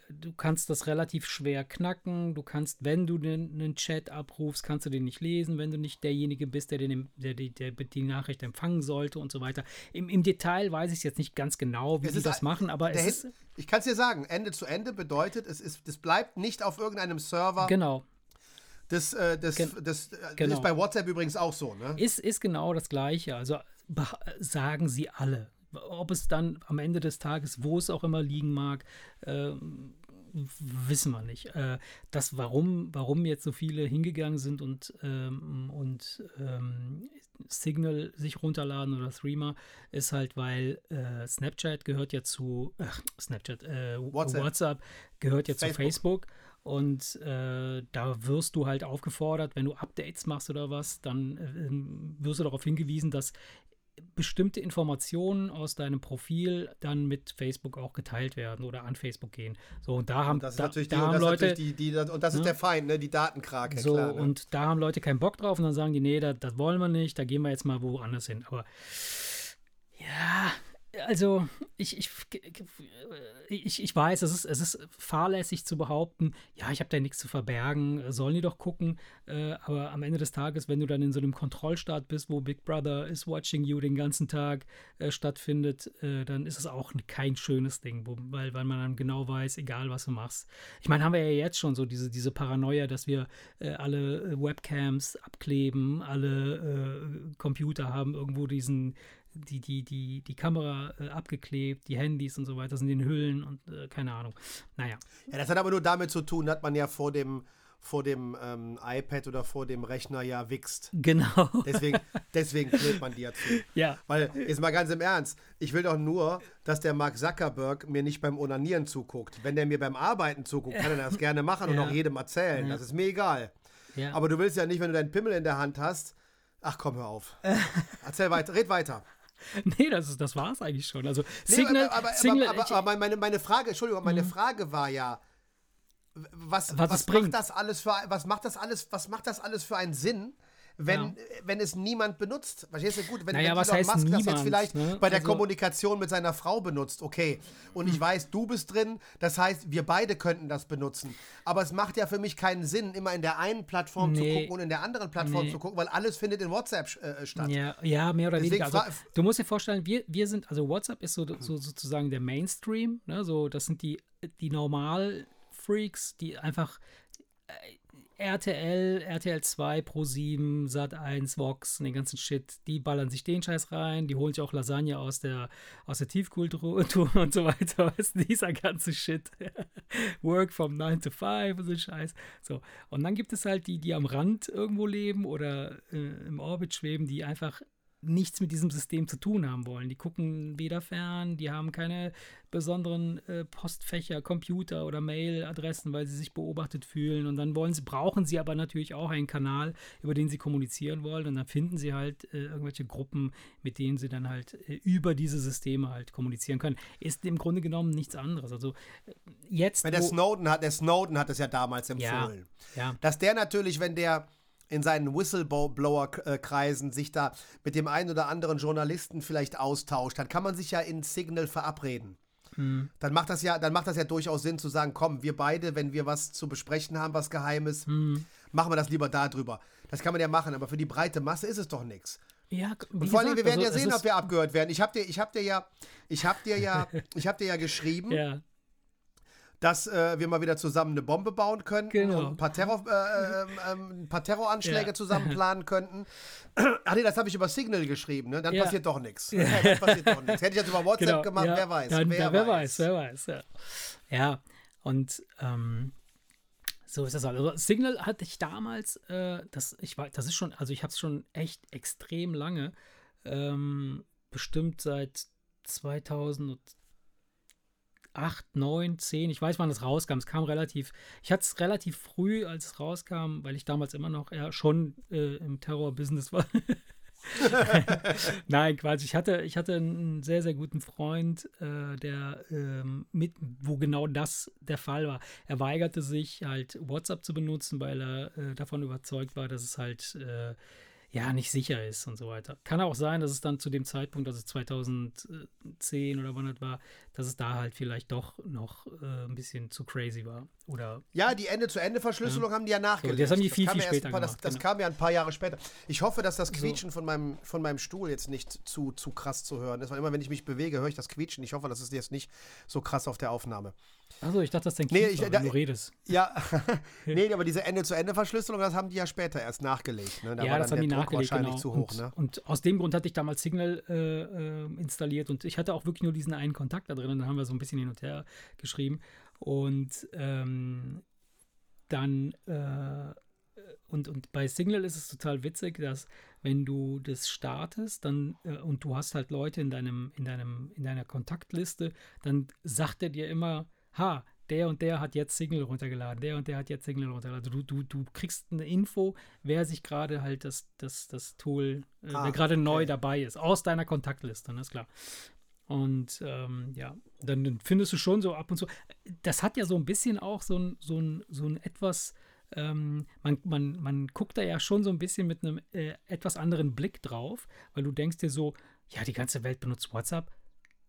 du kannst das relativ schwer knacken. Du kannst, wenn du einen Chat abrufst, kannst du den nicht lesen, wenn du nicht derjenige bist, der, den, der, die, der die Nachricht empfangen sollte und so weiter. Im, im Detail weiß ich es jetzt nicht ganz genau, wie ist das machen, aber Der es ist ich kann es dir sagen, Ende zu Ende bedeutet, es, ist, es bleibt nicht auf irgendeinem Server. genau. Das, äh, das, Gen- das, äh, genau. ist bei WhatsApp übrigens auch so, ne? Ist, ist genau das Gleiche. Also sagen sie alle. Ob es dann am Ende des Tages, wo es auch immer liegen mag, ähm, wissen wir nicht. Äh, das, warum, warum jetzt so viele hingegangen sind und, ähm, und ähm, Signal sich runterladen oder Threema, ist halt, weil äh, Snapchat gehört ja zu, ach, Snapchat, äh, WhatsApp. WhatsApp. gehört ja zu Facebook. Facebook. Und äh, da wirst du halt aufgefordert, wenn du Updates machst oder was, dann äh, wirst du darauf hingewiesen, dass bestimmte Informationen aus deinem Profil dann mit Facebook auch geteilt werden oder an Facebook gehen. So, und da haben, Und das ist da, natürlich, da die, haben das ist Leute. die, die, und das ist ne? der Feind, ne? die Datenkrake. so, klar, ne? und da haben Leute keinen Bock drauf und dann sagen die, nee, das, das wollen wir nicht, da gehen wir jetzt mal woanders hin. Aber ja, also ich, ich, ich, ich weiß, es ist, es ist fahrlässig zu behaupten, ja, ich habe da nichts zu verbergen, sollen die doch gucken. Äh, aber am Ende des Tages, wenn du dann in so einem Kontrollstaat bist, wo Big Brother is watching you den ganzen Tag äh, stattfindet, äh, dann ist es auch kein schönes Ding, wo, weil, weil man dann genau weiß, egal was du machst. Ich meine, haben wir ja jetzt schon so diese, diese Paranoia, dass wir äh, alle äh, Webcams abkleben, alle äh, Computer haben irgendwo diesen die, die, die, die Kamera äh, abgeklebt, die Handys und so weiter sind in Hüllen und äh, keine Ahnung. Naja. Ja, das hat aber nur damit zu tun, dass man ja vor dem, vor dem ähm, iPad oder vor dem Rechner ja wichst. Genau. Deswegen, deswegen klebt man die ja zu. ja. Weil, jetzt mal ganz im Ernst, ich will doch nur, dass der Mark Zuckerberg mir nicht beim Onanieren zuguckt. Wenn der mir beim Arbeiten zuguckt, kann er das gerne machen und Ja. auch jedem erzählen. Das ist mir egal. ja. Aber du willst ja nicht, wenn du deinen Pimmel in der Hand hast. Ach komm, hör auf. Erzähl weiter, red weiter. nee, das, ist, das war es eigentlich schon. Also Nee, Signal, aber, aber, Signal aber, aber, aber meine, meine Frage, Entschuldigung, meine Frage war ja, was, Was was, macht das alles für was macht das alles, was macht das alles für einen Sinn, wenn, Ja. wenn es niemand benutzt? Verstehst du gut? Wenn, Naja, wenn Elon Musk das jetzt niemand, vielleicht ne? bei der Also-. Kommunikation mit seiner Frau benutzt, okay. Und ich weiß, du bist drin, das heißt, wir beide könnten das benutzen. Aber es macht ja für mich keinen Sinn, immer in der einen Plattform zu Nee. gucken und in der anderen Plattform Nee. zu gucken, weil alles findet in WhatsApp äh, statt. Ja, ja, mehr oder Deswegen weniger. Also, du musst dir vorstellen, wir, wir sind, also WhatsApp ist so, so sozusagen der Mainstream, ne? So, das sind die, die Normal-Freaks, die einfach äh, RTL, RTL 2, Pro7, Sat1, Vox, den ganzen Shit, die ballern sich den Scheiß rein, die holen sich auch Lasagne aus der, aus der Tiefkultur und so weiter, weißt dieser ganze Shit. Work from 9 to 5 und so Scheiß. So. Und dann gibt es halt die, die am Rand irgendwo leben oder äh, im Orbit schweben, die einfach nichts mit diesem System zu tun haben wollen. Die gucken weder fern, die haben keine besonderen äh, Postfächer, Computer oder Mailadressen, weil sie sich beobachtet fühlen. Und dann wollen sie, brauchen sie aber natürlich auch einen Kanal, über den sie kommunizieren wollen. Und dann finden sie halt äh, irgendwelche Gruppen, mit denen sie dann halt äh, über diese Systeme halt kommunizieren können. Ist im Grunde genommen nichts anderes. Also äh, jetzt. Weil der Snowden hat, der Snowden hat es ja damals ja, empfohlen. ja. Dass der natürlich, wenn der in seinen Whistleblower-Kreisen sich da mit dem einen oder anderen Journalisten vielleicht austauscht, dann kann man sich ja in Signal verabreden. Hm. Dann macht das ja, dann macht das ja durchaus Sinn zu sagen, komm, wir beide, wenn wir was zu besprechen haben, was Geheimes, Hm. machen wir das lieber da drüber. Das kann man ja machen, aber für die breite Masse ist es doch nichts. Ja, Und vor allem, wir werden ja also es sehen, ob wir abgehört werden. Ich habe dir, ich hab dir ja, ich habe dir ja, ich habe dir ja geschrieben, Ja, dass äh, wir mal wieder zusammen eine Bombe bauen könnten Genau. und ein paar, Terror, äh, ähm, ähm, ein paar Terroranschläge Ja. zusammen planen könnten. Ach nee, das habe ich über Signal geschrieben, ne? Dann Ja. passiert doch nichts. Dann passiert doch nichts. Hätte ich das über WhatsApp genau. gemacht, ja, wer weiß. Dann, wer, wer, weiß. wer weiß, ja. Ja, und ähm, so ist das halt. Also Signal hatte ich damals, äh, das, ich war, das ist schon, also ich habe es schon echt extrem lange, ähm, bestimmt seit 2008, 9, 10, ich weiß, wann es rauskam. Es kam relativ, ich hatte es relativ früh, als es rauskam, weil ich damals immer noch ja, schon äh, im Terror-Business war. Nein, Quatsch. Ich hatte, ich hatte einen sehr, sehr guten Freund, äh, der ähm, mit, wo genau das der Fall war. Er weigerte sich halt WhatsApp zu benutzen, weil er äh, davon überzeugt war, dass es halt äh, ja nicht sicher ist und so weiter. Kann auch sein, dass es dann zu dem Zeitpunkt, also 2010 oder wann das war, dass es da halt vielleicht doch noch äh, ein bisschen zu crazy war. Oder Ja, die Ende-zu-Ende-Verschlüsselung haben die ja nachgelegt. das haben die viel, kam viel ja später ein paar, das, gemacht, das genau. kam ja ein paar Jahre später. Ich hoffe, dass das Quietschen von, meinem, von meinem Stuhl jetzt nicht zu, zu krass zu hören ist. Weil immer, wenn ich mich bewege, höre ich das Quietschen. Ich hoffe, das ist jetzt nicht so krass auf der Aufnahme. also ich dachte, das dein Nee, Kind ich- da- wenn du redest. Ja, nee, aber diese Ende-zu-Ende-Verschlüsselung, das haben die ja später erst nachgelegt. Ne? Da ja, war das dann haben die Druck nachgelegt, wahrscheinlich genau. zu hoch. und, Ne? und aus dem Grund hatte ich damals Signal äh, äh, installiert und ich hatte auch wirklich nur diesen einen Kontakt da drin und dann haben wir so ein bisschen hin und her geschrieben und ähm, dann äh, und, und bei Signal ist es total witzig, dass wenn du das startest, dann äh, und du hast halt Leute in deinem in deinem in deiner Kontaktliste, dann sagt er dir immer, ha, der und der hat jetzt Signal runtergeladen, der und der hat jetzt Signal runtergeladen. Du, du, du kriegst eine Info, wer sich gerade halt das, das, das Tool, äh, ah, wer gerade okay. neu dabei ist, aus deiner Kontaktliste, ne, ist klar. Und ähm, ja, dann findest du schon so ab und zu. Das hat ja so ein bisschen auch so ein, so ein, so ein etwas, ähm, man, man, man guckt da ja schon so ein bisschen mit einem äh, etwas anderen Blick drauf, weil du denkst dir so, ja, die ganze Welt benutzt WhatsApp.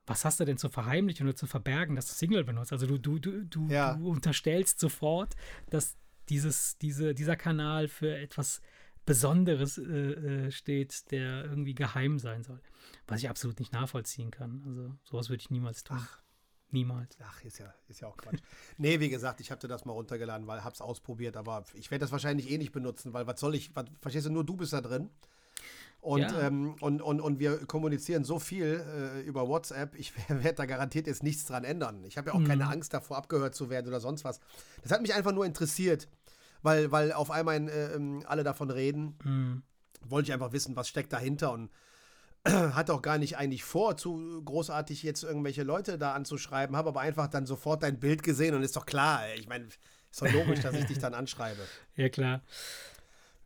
Was hast du denn zu verheimlichen oder zu verbergen, dass du Signal benutzt? Also du, du, du, du, ja. du unterstellst sofort, dass dieses, diese, dieser Kanal für etwas Besonderes äh, äh steht, der irgendwie geheim sein soll. Was ich absolut nicht nachvollziehen kann. Also sowas würde ich niemals tun. Ach. Niemals. Ach, ist ja, ist ja auch Quatsch. nee, wie gesagt, ich habe das mal runtergeladen, weil hab's ausprobiert, aber ich werde das wahrscheinlich eh nicht benutzen, weil was soll ich, was, verstehst du, nur du bist da drin. Und, ja. ähm, und, und, und wir kommunizieren so viel äh, über WhatsApp, ich werde da garantiert jetzt nichts dran ändern. Ich habe ja auch mhm. keine Angst davor, abgehört zu werden oder sonst was. Das hat mich einfach nur interessiert, weil, weil auf einmal äh, ähm, alle davon reden. Mhm. Wollte ich einfach wissen, was steckt dahinter und hat auch gar nicht eigentlich vor, zu großartig jetzt irgendwelche Leute da anzuschreiben, habe aber einfach dann sofort dein Bild gesehen und ist doch klar, ich meine, ist doch logisch, dass ich dich dann anschreibe. Ja, klar.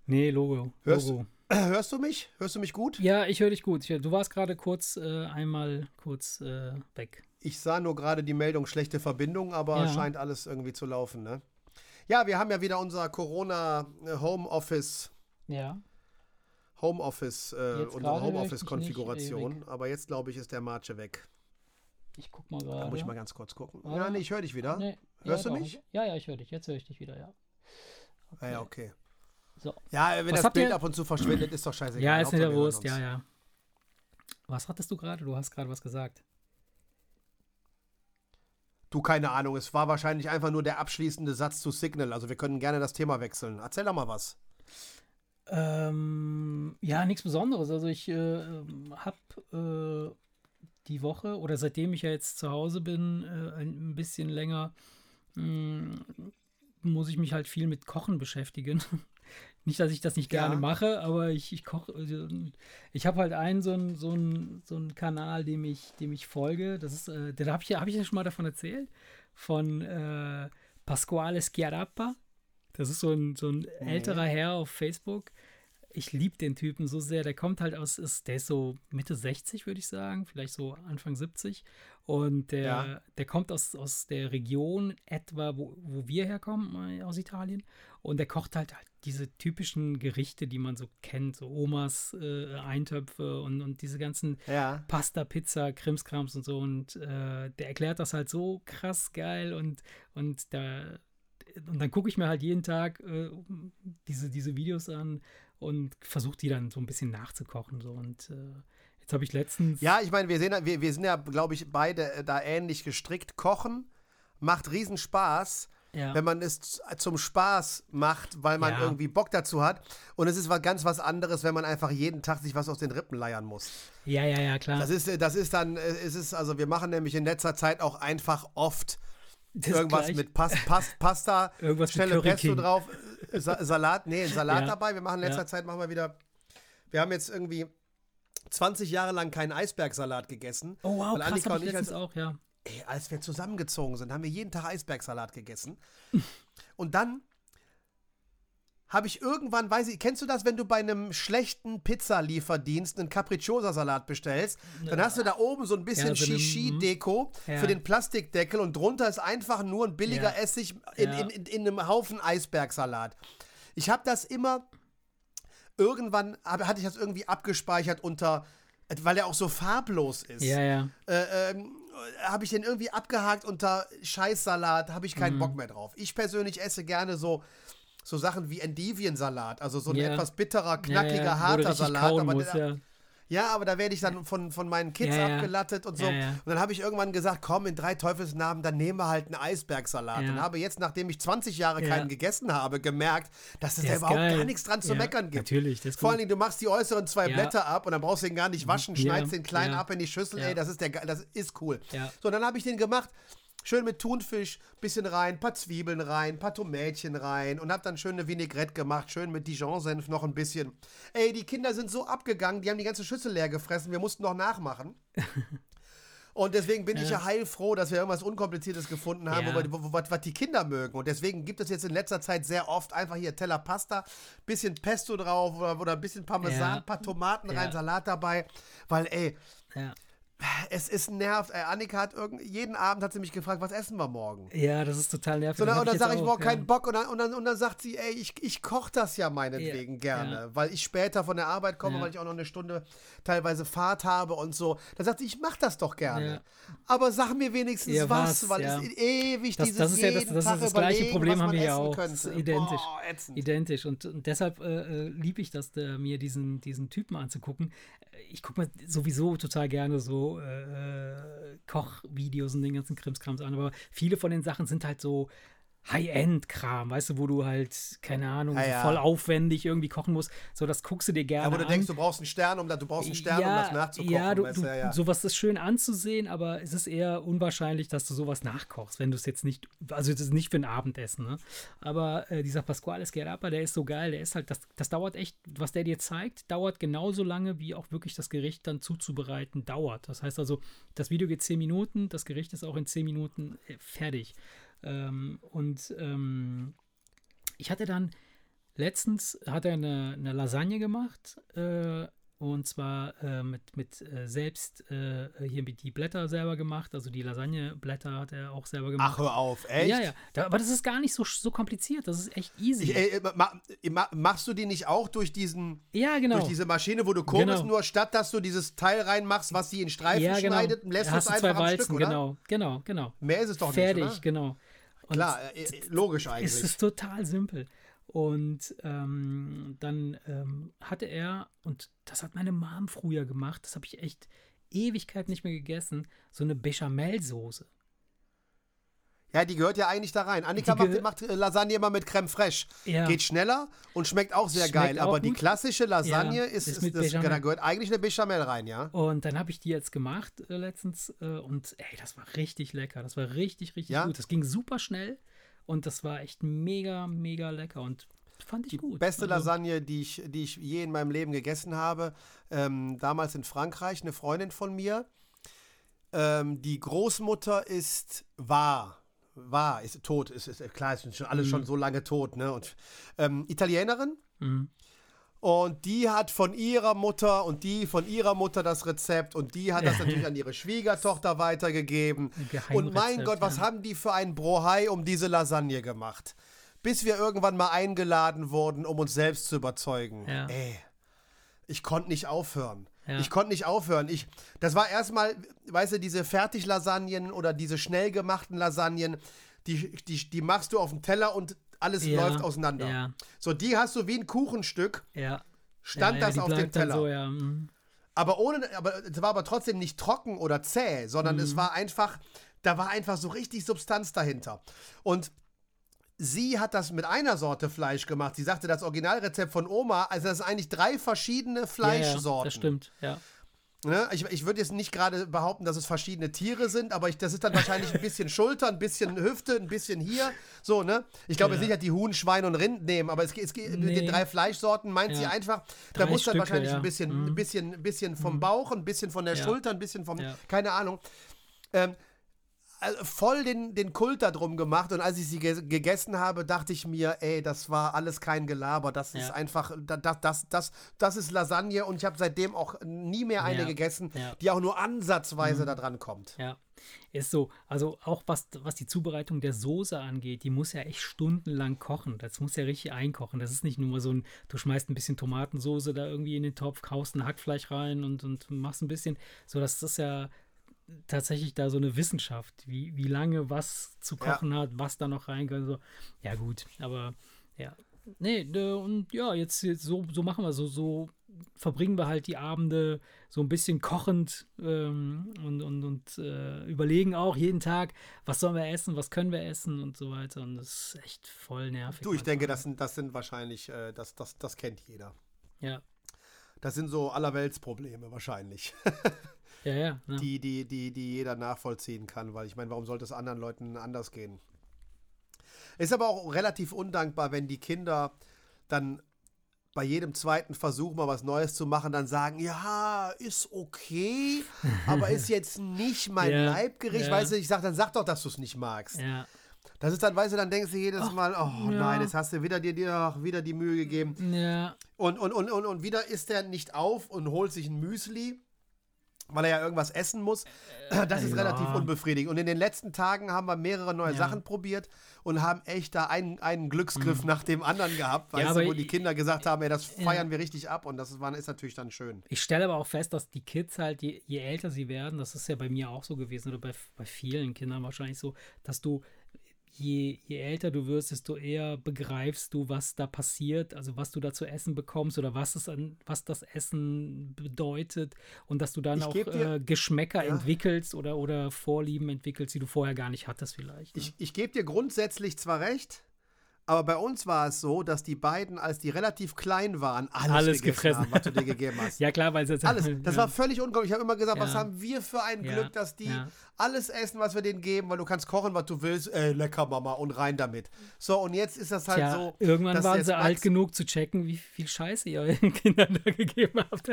Nee, Logo. Hörst, Logo. hörst du mich? Hörst du mich gut? Ja, ich höre dich gut. Du warst gerade kurz äh, einmal kurz äh, weg. Ich sah nur gerade die Meldung schlechte Verbindung, aber ja. scheint alles irgendwie zu laufen, ne? Ja, wir haben ja wieder unser Corona äh, Homeoffice. Ja. Homeoffice, äh, unsere Homeoffice-Konfiguration. Aber jetzt, glaube ich, ist der Marche weg. Ich guck mal gerade. Da muss ich mal ganz kurz gucken. Ah, ja, nee, ich höre dich wieder. Nee, Hörst ja, du mich? Ja, ja, ich höre dich. Jetzt höre ich dich wieder, ja. Okay. Ah, ja, okay. So. Ja, wenn Was das Bild ihr? ab und zu verschwindet, ist doch scheißegal. Ja, ist nicht der Wurst, ja, ja. Was hattest du gerade? Du hast gerade was gesagt. Du, keine Ahnung. Es war wahrscheinlich einfach nur der abschließende Satz zu Signal. Also wir können gerne das Thema wechseln. Erzähl doch mal was. Ähm, ja, nichts Besonderes. Also ich äh, habe äh, die Woche oder seitdem ich ja jetzt zu Hause bin, äh, ein bisschen länger, mh, mm, muss ich mich halt viel mit Kochen beschäftigen. Nicht, dass ich das nicht gerne ja. mache, aber ich, ich koche. Also, ich habe halt einen so einen so so einen Kanal, dem ich, dem ich folge. Das ist, äh, da habe ich, hab ich ja schon mal davon erzählt. Von äh, Pasquale Schiarappa. Das ist so ein, so ein älterer Herr auf Facebook. Ich liebe den Typen so sehr. Der kommt halt aus, ist, der ist so Mitte 60, würde ich sagen, vielleicht so Anfang 70. Und der, ja. der kommt aus, aus der Region etwa, wo, wo wir herkommen, äh, aus Italien. Und der kocht halt, halt diese typischen Gerichte, die man so kennt, so Omas äh, Eintöpfe und, und diese ganzen ja. Pasta, Pizza, Krimskrams und so. Und äh, der erklärt das halt so krass geil und, und da und dann gucke ich mir halt jeden Tag äh, diese, diese Videos an und versuche die dann so ein bisschen nachzukochen. So. Und äh, jetzt habe ich letztens. Ja, ich meine, wir, wir, wir sind ja, glaube ich, beide äh, da ähnlich gestrickt. Kochen macht riesen Spaß. Ja. Wenn man es zum Spaß macht, weil man ja. irgendwie Bock dazu hat. Und es ist was ganz was anderes, wenn man einfach jeden Tag sich was aus den Rippen leiern muss. Ja, ja, ja, klar. Das ist, das ist dann, äh, es ist, also wir machen nämlich in letzter Zeit auch einfach oft das irgendwas gleich. mit Pas, Pas, Pasta, irgendwas schnelle Pesto drauf, äh, Sa Salat, nee, Salat ja. dabei. Wir machen in letzter. Zeit machen wir wieder. Wir haben jetzt irgendwie 20 Jahre lang keinen Eisbergsalat gegessen. Oh wow, krass, Annika und ich als, auch, ja. Ey, als wir zusammengezogen sind, haben wir jeden Tag Eisbergsalat gegessen. und dann habe ich irgendwann, weiß ich, kennst du das, wenn du bei einem schlechten Pizzalieferdienst einen Capricciosa-Salat bestellst? Dann hast du da oben so ein bisschen ja, so Shishi-Deko ja. für den Plastikdeckel und drunter ist einfach nur ein billiger. Essig in, in, in, in, einem Haufen Eisbergsalat. Ich habe das immer, irgendwann hab, hatte ich das irgendwie abgespeichert unter, weil er auch so farblos ist. Ja, ja. Äh, ähm, habe ich den irgendwie abgehakt unter Scheißsalat, habe ich keinen mhm. Bock mehr drauf. Ich persönlich esse gerne so so Sachen wie Endiviensalat, also so ein ja. etwas bitterer, knackiger, ja, ja. harter Salat. Aber muss, der, ja. aber da werde ich dann von, von meinen Kids abgelattet und so. Und dann habe ich irgendwann gesagt, komm, in drei Teufelsnamen, dann nehmen wir halt einen Eisbergsalat. Und habe jetzt, nachdem ich 20 Jahre keinen gegessen habe, gemerkt, dass es da überhaupt geil. gar nichts dran zu meckern gibt. Natürlich, das Vor allen Dingen, du machst die äußeren zwei Blätter ab und dann brauchst du den gar nicht waschen, schneidest den kleinen ab in die Schüssel, ey, das ist der das ist cool. So, dann habe ich den gemacht Schön mit Thunfisch, bisschen rein, paar Zwiebeln rein, paar Tomätchen rein und hab dann schön eine Vinaigrette gemacht, schön mit Dijon-Senf noch ein bisschen. Ey, die Kinder sind so abgegangen, die haben die ganze Schüssel leer gefressen, wir mussten noch nachmachen. Und deswegen bin ich ja heilfroh, dass wir irgendwas Unkompliziertes gefunden haben, Ja. wo, wo, wo, was, die Kinder mögen. Und deswegen gibt es jetzt in letzter Zeit sehr oft einfach hier Teller Pasta, bisschen Pesto drauf oder, oder ein bisschen Parmesan, Ja. paar Tomaten rein, Ja. Salat dabei. Weil, ey, Ja. Es ist nervt. Äh, Annika hat irgend, jeden Abend hat sie mich gefragt, was essen wir morgen? ja, das ist total nervig. So, dann, hab und dann sage ich, auch, boah, ja. keinen Bock. Und dann, und, dann, und dann sagt sie, ey, ich, ich koche das ja meinetwegen Ja, gerne, ja. weil ich später von der Arbeit komme, weil ich auch noch eine Stunde teilweise Fahrt habe und so. Dann sagt sie, ich mache das doch gerne. Aber sag mir wenigstens was, was, weil es ewig Das, dieses das ist ja das, das, Tag ist das gleiche Problem haben wir ja auch. könnte. Das ist identisch. Ätzend. Identisch. Und, und deshalb äh, äh, liebe ich das, äh, mir diesen, diesen Typen anzugucken. Ich gucke mir sowieso total gerne so äh, Kochvideos und den ganzen Krimskrams an, aber viele von den Sachen sind halt so High-End-Kram, weißt du, wo du halt, keine Ahnung, Ja, so ja. voll aufwendig irgendwie kochen musst. So, das guckst du dir gerne Ja, wo du an. denkst, du brauchst einen Stern, um, da- du brauchst einen Stern, um das nachzukochen. Ja, du, du, ja, ja. sowas ist schön anzusehen, aber es ist eher unwahrscheinlich, dass du sowas nachkochst, wenn du es jetzt nicht, also das ist nicht für ein Abendessen, ne? Aber äh, dieser Pasquale Schiarappa, der ist so geil, der ist halt, das, das dauert echt, was der dir zeigt, dauert genauso lange, wie auch wirklich das Gericht dann zuzubereiten dauert. Das heißt also, das Video geht 10 Minuten, das Gericht ist auch in 10 Minuten äh, fertig. Ähm, und ähm, ich hatte dann letztens hat er eine, eine Lasagne gemacht äh, und zwar äh, mit, mit äh, selbst äh, hier mit die Blätter selber gemacht, also die Lasagneblätter hat er auch selber gemacht. Ach, hör auf, echt? ja, ja, da, aber das ist gar nicht so, so kompliziert, das ist echt easy. Ich, ey, ma, ma, machst du die nicht auch durch diesen ja, genau. durch diese Maschine, wo du kurbelst, Genau. nur statt dass du dieses Teil reinmachst, was sie in Streifen ja, genau. schneidet, lässt du es zwei einfach am Walzen, Stück, oder? genau, genau, genau. Mehr ist es doch Fertig, nicht, oder? genau. Und Klar, äh, äh, logisch Es eigentlich. ist total simpel. Und ähm, dann ähm, hatte er, und das hat meine Mom früher gemacht, das habe ich echt Ewigkeit nicht mehr gegessen, so eine Bechamelsoße. Ja, die gehört ja eigentlich da rein. Annika Die macht, macht äh, Lasagne immer mit Creme fraiche. Ja. Geht schneller und schmeckt auch sehr Schmeckt geil. auch Aber die gut. klassische Lasagne Ja, ist, ist ist, das, da gehört eigentlich eine Bechamel rein, ja? Und dann habe ich die jetzt gemacht äh, letztens äh, und ey, das war richtig lecker. Das war richtig, richtig Ja? gut. Das ging super schnell und das war echt mega, mega lecker und fand ich Die gut. beste Also, Lasagne, die ich, die ich je in meinem Leben gegessen habe, ähm, damals in Frankreich, eine Freundin von mir. Ähm, die Großmutter ist war, war, ist tot, ist, ist klar, ist schon alles schon so lange tot, ne? Und ähm, Italienerin. Mhm. Und die hat von ihrer Mutter und die von ihrer Mutter das Rezept und die hat das natürlich an ihre Schwiegertochter weitergegeben. Und mein Gott, was ja. haben die für einen Brohai um diese Lasagne gemacht? Bis wir irgendwann mal eingeladen wurden, um uns selbst zu überzeugen. Ja. Ey, ich konnte nicht aufhören. Ja. Ich konnte nicht aufhören. Ich, das war erstmal, weißt du, diese Fertiglasagnen oder diese schnell gemachten Lasagnen, die, die, die machst du auf dem Teller und alles Ja, läuft auseinander. ja. So, die hast du wie ein Kuchenstück, Ja. stand das auf dem Teller. So, mhm. Aber ohne, aber es war aber trotzdem nicht trocken oder zäh, sondern Mhm. es war einfach, da war einfach so richtig Substanz dahinter. Und sie hat das mit einer Sorte Fleisch gemacht. Sie sagte, das Originalrezept von Oma, also das sind eigentlich drei verschiedene Ja, Fleischsorten. ja, das stimmt, ja. Ne? Ich, ich würde jetzt nicht gerade behaupten, dass es verschiedene Tiere sind, aber ich, das ist dann wahrscheinlich ein bisschen Schulter, ein bisschen Hüfte, ein bisschen hier. So, ne? Ich glaube jetzt Ja. nicht, dass die Huhn, Schwein und Rind nehmen, aber es, geht- es geht mit den Nee. drei Fleischsorten, meint sie Ja. einfach, da Drei muss dann Stücke, wahrscheinlich ja. ein bisschen, Mhm. ein bisschen, ein bisschen vom Bauch, ein bisschen von der Ja. Schulter, ein bisschen vom, Ja. keine Ahnung. Ähm, voll den, den Kult darum gemacht und als ich sie ge gegessen habe, dachte ich mir, ey, das war alles kein Gelaber, das ist Ja. einfach, da- das, das, das, das ist Lasagne und ich habe seitdem auch nie mehr eine Ja. gegessen, Ja. die auch nur ansatzweise da dran kommt. Ja, ist so. Also auch was, was die Zubereitung der Soße angeht, die muss ja echt stundenlang kochen. Das muss ja richtig einkochen. Das ist nicht nur so ein, du schmeißt ein bisschen Tomatensoße da irgendwie in den Topf, kaust ein Hackfleisch rein und, und machst ein bisschen. So, das ist ja tatsächlich da so eine Wissenschaft, wie, wie lange was zu Ja. kochen hat, was da noch rein So, ja, gut, aber ja. Nee, ne, und ja, jetzt, jetzt so, so machen wir so, so verbringen wir halt die Abende so ein bisschen kochend ähm, und, und, und äh, überlegen auch jeden Tag, was sollen wir essen, was können wir essen und so weiter. Und das ist echt voll nervig. Du, ich denke, das sind, das sind wahrscheinlich, äh, das, das, das kennt jeder. Ja, Das sind so Allerweltsprobleme wahrscheinlich, ja, ja. ja. die, die, die, die jeder nachvollziehen kann, weil ich meine, warum sollte es anderen Leuten anders gehen? Ist aber auch relativ undankbar, wenn die Kinder dann bei jedem zweiten Versuch mal was Neues zu machen, dann sagen, ja, ist okay, aber ist jetzt nicht mein Ja, Leibgericht. ja. Weißt du, ich sag, dann sag doch, dass du es nicht magst. Ja. Das ist dann, weißt du, dann denkst du jedes Mal, oh ja. nein, jetzt hast du wieder dir, dir ach, wieder die Mühe gegeben. Ja. Und, und, und, und, und wieder isst er nicht auf und holt sich ein Müsli, weil er ja irgendwas essen muss. Das ist ja. relativ unbefriedigend. Und in den letzten Tagen haben wir mehrere neue Ja. Sachen probiert und haben echt da einen, einen Glücksgriff nach dem anderen gehabt, du, wo die Kinder gesagt haben, ey, das Ja. feiern wir richtig ab und das ist natürlich dann schön. Ich stelle aber auch fest, dass die Kids halt, je, je älter sie werden, das ist ja bei mir auch so gewesen oder bei, bei vielen Kindern wahrscheinlich so, dass du, je, je älter du wirst, desto eher begreifst du, was da passiert, also was du da zu essen bekommst oder was, es an, was das Essen bedeutet und dass du dann Ich auch dir- äh, Geschmäcker Ja. entwickelst oder, oder Vorlieben entwickelst, die du vorher gar nicht hattest vielleicht. Ne? Ich, ich gebe dir grundsätzlich zwar recht, aber bei uns war es so, dass die beiden, als die relativ klein waren, alles, Alles gefressen. haben, was du dir gegeben hast. ja klar, weil es jetzt Alles. Das ja. war völlig unglaublich. Ich habe immer gesagt, was Ja. haben wir für ein Ja. Glück, dass die alles essen, was wir denen geben, weil du kannst kochen, was du willst. Ey, lecker, Mama, und rein damit. So, und jetzt ist das halt Tja, so. irgendwann waren sie alt genug zu checken, wie viel Scheiße ihr euren Kindern da gegeben habt.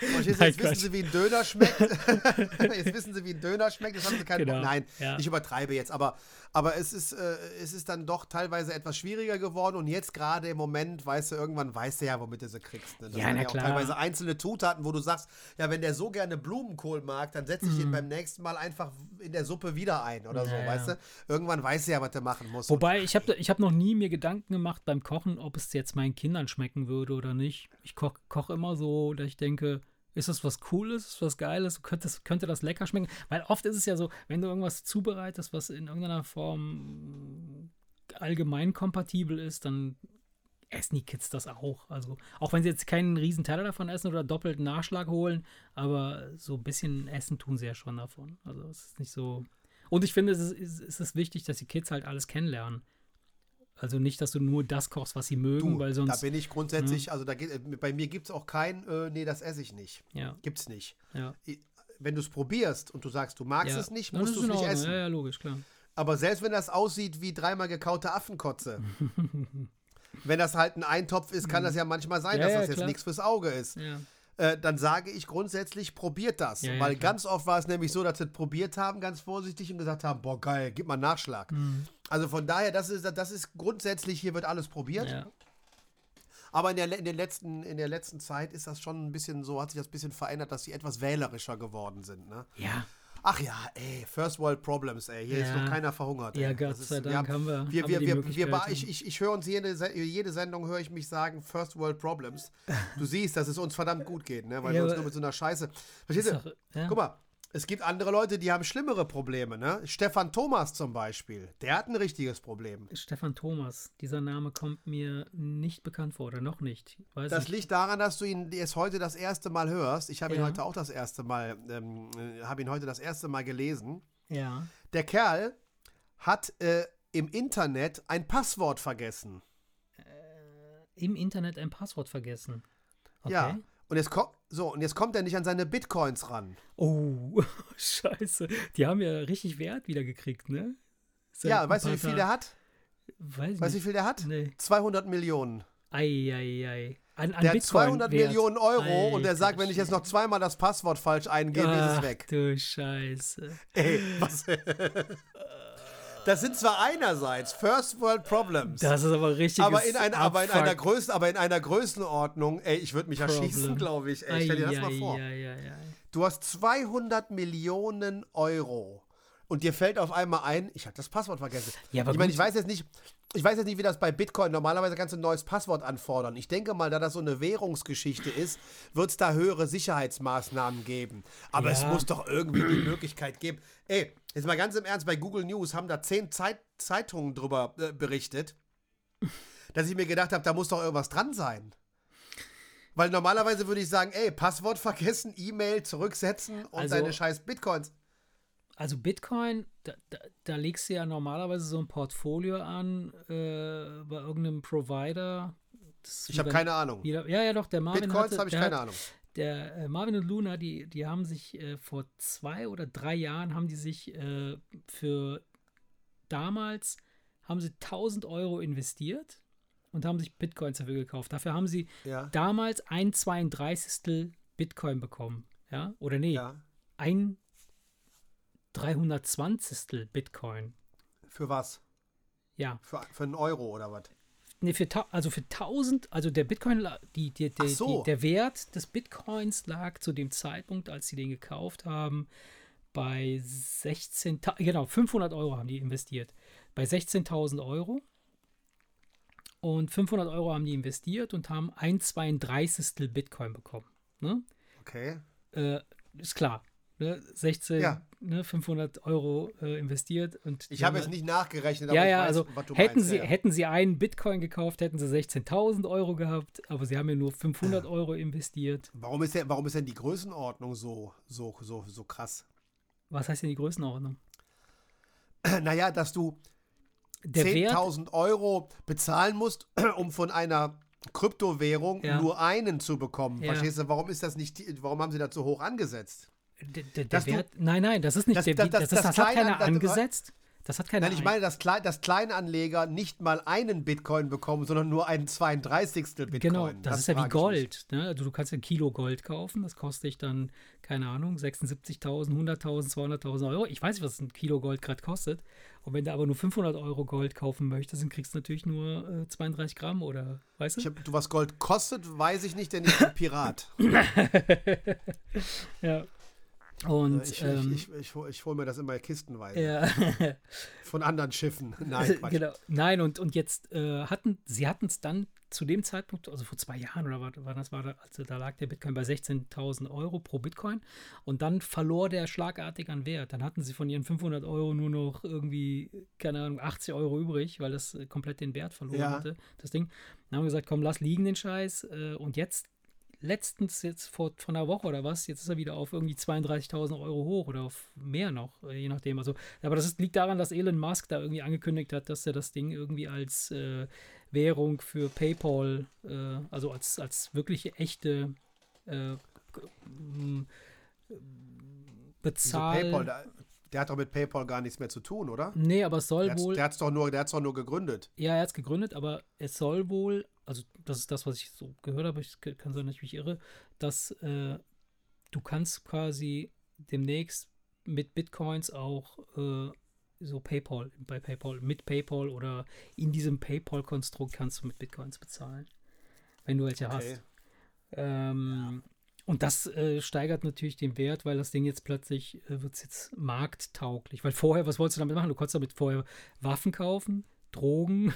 Und jetzt, Nein, jetzt wissen sie, wie ein Döner schmeckt. jetzt wissen sie, wie ein Döner schmeckt. Jetzt haben sie keinen Genau. Nein, ja. ich übertreibe jetzt. Aber, aber es, ist, äh, es ist dann doch teilweise etwas schwieriger geworden. Und jetzt gerade im Moment, weißt du, irgendwann weißt du ja, womit du sie kriegst. Ne? Das Ja, sind na auch klar. teilweise einzelne Zutaten, wo du sagst, ja, wenn der so gerne Blumenkohl mag, dann setze ich Mhm. ihn beim nächsten Mal einfach in der Suppe wieder ein oder so, Ja, ja. weißt du? Irgendwann weißt du ja, was du machen musst. Wobei, ich habe ich hab noch nie mir Gedanken gemacht beim Kochen, ob es jetzt meinen Kindern schmecken würde oder nicht. Ich koche koch immer so, dass ich denke, ist das was Cooles, ist was Geiles, könnte das, könnte das lecker schmecken? Weil oft ist es ja so, wenn du irgendwas zubereitest, was in irgendeiner Form allgemein kompatibel ist, dann essen die Kids das auch. Also auch wenn sie jetzt keinen riesen Teller davon essen oder doppelten Nachschlag holen, aber so ein bisschen essen tun sie ja schon davon. Also es ist nicht so. Und ich finde, es ist, es ist wichtig, dass die Kids halt alles kennenlernen. Also nicht, dass du nur das kochst, was sie mögen, Du, weil da sonst. bin ich grundsätzlich, also da geht, äh, bei mir gibt es auch kein, äh, nee, das esse ich nicht. ja, Gibt's nicht. ja. Wenn du es probierst und du sagst, du magst ja. es nicht, musst du es nicht essen. Ja, ja, logisch, klar. Aber selbst wenn das aussieht wie dreimal gekaute Affenkotze, wenn das halt ein Eintopf ist, kann das ja manchmal sein, Ja, dass ja, das jetzt nichts fürs Auge ist. Ja. Äh, dann sage ich grundsätzlich, probiert das. Ja, ja, Weil klar. ganz oft war es nämlich so, dass sie es probiert haben, ganz vorsichtig und gesagt haben, boah, geil, gib mal Nachschlag. Mhm. Also von daher, das ist, das ist grundsätzlich, hier wird alles probiert. ja. Aber in der, in, den letzten, in der letzten Zeit ist das schon ein bisschen so, hat sich das ein bisschen verändert, dass sie etwas wählerischer geworden sind. Ne? Ja. Ach ja, ey, First World Problems, ey. Hier ist Ja. noch keiner verhungert. Ja, ey. Gott Das ist- sei Dank haben wir- Wir, haben wir, wir wir, wir, ich ich, ich höre uns jede, jede Sendung, höre ich mich sagen, First World Problems. Du siehst, dass es uns verdammt gut geht, ne? weil Ja, wir uns nur mit so einer Scheiße. Verstehst Ist du? doch- ja. Guck mal, es gibt andere Leute, die haben schlimmere Probleme. Ne? Stefan Thomas zum Beispiel, der hat ein richtiges Problem. Stefan Thomas, dieser Name kommt mir nicht bekannt vor oder noch nicht. Weiß Das nicht. liegt daran, dass du ihn erst heute das erste Mal hörst. Ich habe ihn Ja. heute auch das erste Mal, ähm, äh, habe ihn heute das erste Mal gelesen. Ja. Der Kerl hat äh, im Internet ein Passwort vergessen. Im Internet ein Passwort vergessen. Okay. Ja. Und jetzt, ko so, und jetzt kommt er nicht an seine Bitcoins ran. Oh, scheiße. Die haben ja richtig Wert wieder gekriegt, ne? Seit ja, weißt du, wie viel der hat? Weiß Weißt du, wie viel der hat? Nee. 200 Millionen. Eieiei. An, an Der hat Bitcoin 200 Wert. Millionen Euro und der Alter sagt, wenn ich jetzt noch zweimal das Passwort falsch eingebe, ist Ach, es weg. du Scheiße. Ey, was? das sind zwar einerseits First World Problems. Das ist aber richtig. aber in, ein, aber, in einer Größen, aber in einer Größenordnung, ey, ich würde mich Problem. erschießen, glaube ich. Ey, stell dir das mal vor. Du hast 200 Millionen Euro und dir fällt auf einmal ein, ich habe das Passwort vergessen. Ja, aber ich meine, ich weiß jetzt nicht, ich weiß jetzt nicht, wie das bei Bitcoin normalerweise kannst du ein neues Passwort anfordern. Ich denke mal, da das so eine Währungsgeschichte ist, wird es da höhere Sicherheitsmaßnahmen geben. Aber es Ja. muss doch irgendwie die Möglichkeit geben. Ey, jetzt mal ganz im Ernst, bei Google News haben da zehn Zeit Zeitungen drüber äh, berichtet, dass ich mir gedacht habe, da muss doch irgendwas dran sein. Weil normalerweise würde ich sagen, ey, Passwort vergessen, E-Mail zurücksetzen und Also- deine scheiß Bitcoins. Also Bitcoin, da, da, da legst du ja normalerweise so ein Portfolio an äh, bei irgendeinem Provider. Ich habe keine Ahnung. Jeder, ja, ja, doch, der Marvin Bitcoins habe ich der keine hat, Ahnung. Der äh, Marvin und Luna, die, die haben sich äh, vor zwei oder drei Jahren haben die sich äh, für damals haben sie 1000 Euro investiert und haben sich Bitcoins dafür gekauft. Dafür haben sie Ja. damals ein 32. Bitcoin bekommen. Ja, oder nee, Ja. ein 320. Bitcoin. Für was? Ja, Für, für einen Euro oder was? nee, für, ta- also für 1000, also der Bitcoin, die, die, der, Ach so. die, der Wert des Bitcoins lag zu dem Zeitpunkt, als sie den gekauft haben, bei 16, genau, 500 Euro haben die investiert. Bei 16.000 Euro. Und 500 Euro haben die investiert und haben ein 32. Bitcoin bekommen. Ne? Okay. Äh, ist klar. Ne? 16, Ja. ne, 500 Euro äh, investiert. Und Ich habe jetzt nicht nachgerechnet, ja, ja, weiß, also hätten, meinst. sie, ja. hätten sie einen Bitcoin gekauft, hätten sie 16.000 Euro gehabt, aber sie haben ja nur 500 Euro investiert. Warum ist, denn, warum ist denn die Größenordnung so, so, so, so krass? Was heißt denn die Größenordnung? Naja, dass du Der Wert, 10.000 Euro bezahlen musst, um von einer Kryptowährung Ja. nur einen zu bekommen. Ja. Verstehst du, warum ist das nicht, warum haben sie das so hoch angesetzt? Der, der, dass du- Wert, nein, nein, das ist nicht Das- der, das- das, das- das, das das hat keiner das- angesetzt. Das hat keiner Nein, ich ein- meine, dass, Klei- dass Kleinanleger nicht mal einen Bitcoin bekommen, sondern nur einen 32. Bitcoin. Genau, das, ist ja wie. Gold. Ne? Also du kannst ein Kilo Gold kaufen, das kostet dich dann, keine Ahnung, 76.000, 100.000, 200.000 Euro. Ich weiß nicht, was ein Kilo Gold gerade kostet. Und wenn du aber nur 500 Euro Gold kaufen möchtest, dann kriegst du natürlich nur äh, 32 Gramm oder, weißt du? Ich hab, du, was Gold kostet, weiß ich nicht, denn ich bin Pirat. ja. Und ich, ähm, ich, ich, ich, hol- ich hole mir das immer kistenweise. ja. Von anderen Schiffen. Nein, Quatsch. genau. Nein, und, und jetzt äh, hatten, sie hatten es dann zu dem Zeitpunkt, also vor zwei Jahren oder was, wann das war, da, also da lag der Bitcoin bei 16.000 Euro pro Bitcoin und dann verlor der schlagartig an Wert. Dann hatten sie von ihren 500 Euro nur noch irgendwie, keine Ahnung, 80 Euro übrig, weil das äh, komplett den Wert verloren Ja. hatte, das Ding. Dann haben wir gesagt, komm, lass liegen den Scheiß äh, und jetzt letztens jetzt vor, vor einer Woche oder was, jetzt ist er wieder auf irgendwie 32.000 Euro hoch oder auf mehr noch, äh, je nachdem. Also, aber das ist, liegt daran, dass Elon Musk da irgendwie angekündigt hat, dass er das Ding irgendwie als äh, Währung für PayPal, äh, also als, als wirklich echte äh, Bezahl. PayPal, der, der hat doch mit PayPal gar nichts mehr zu tun, oder? nee, aber es soll Der wohl. der hat's doch nur, der hat's doch nur gegründet. Ja, er hat es gegründet, aber es soll wohl, also das ist das, was ich so gehört habe, ich kann sein, dass ich mich irre, dass äh, du kannst quasi demnächst mit Bitcoins auch äh, so PayPal, bei PayPal, mit PayPal oder in diesem PayPal-Konstrukt kannst du mit Bitcoins bezahlen, wenn du welche Okay. hast. Ähm, Und das äh, steigert natürlich den Wert, weil das Ding jetzt plötzlich äh, wird jetzt markttauglich. Weil vorher, was wolltest du damit machen? Du konntest damit vorher Waffen kaufen, Drogen,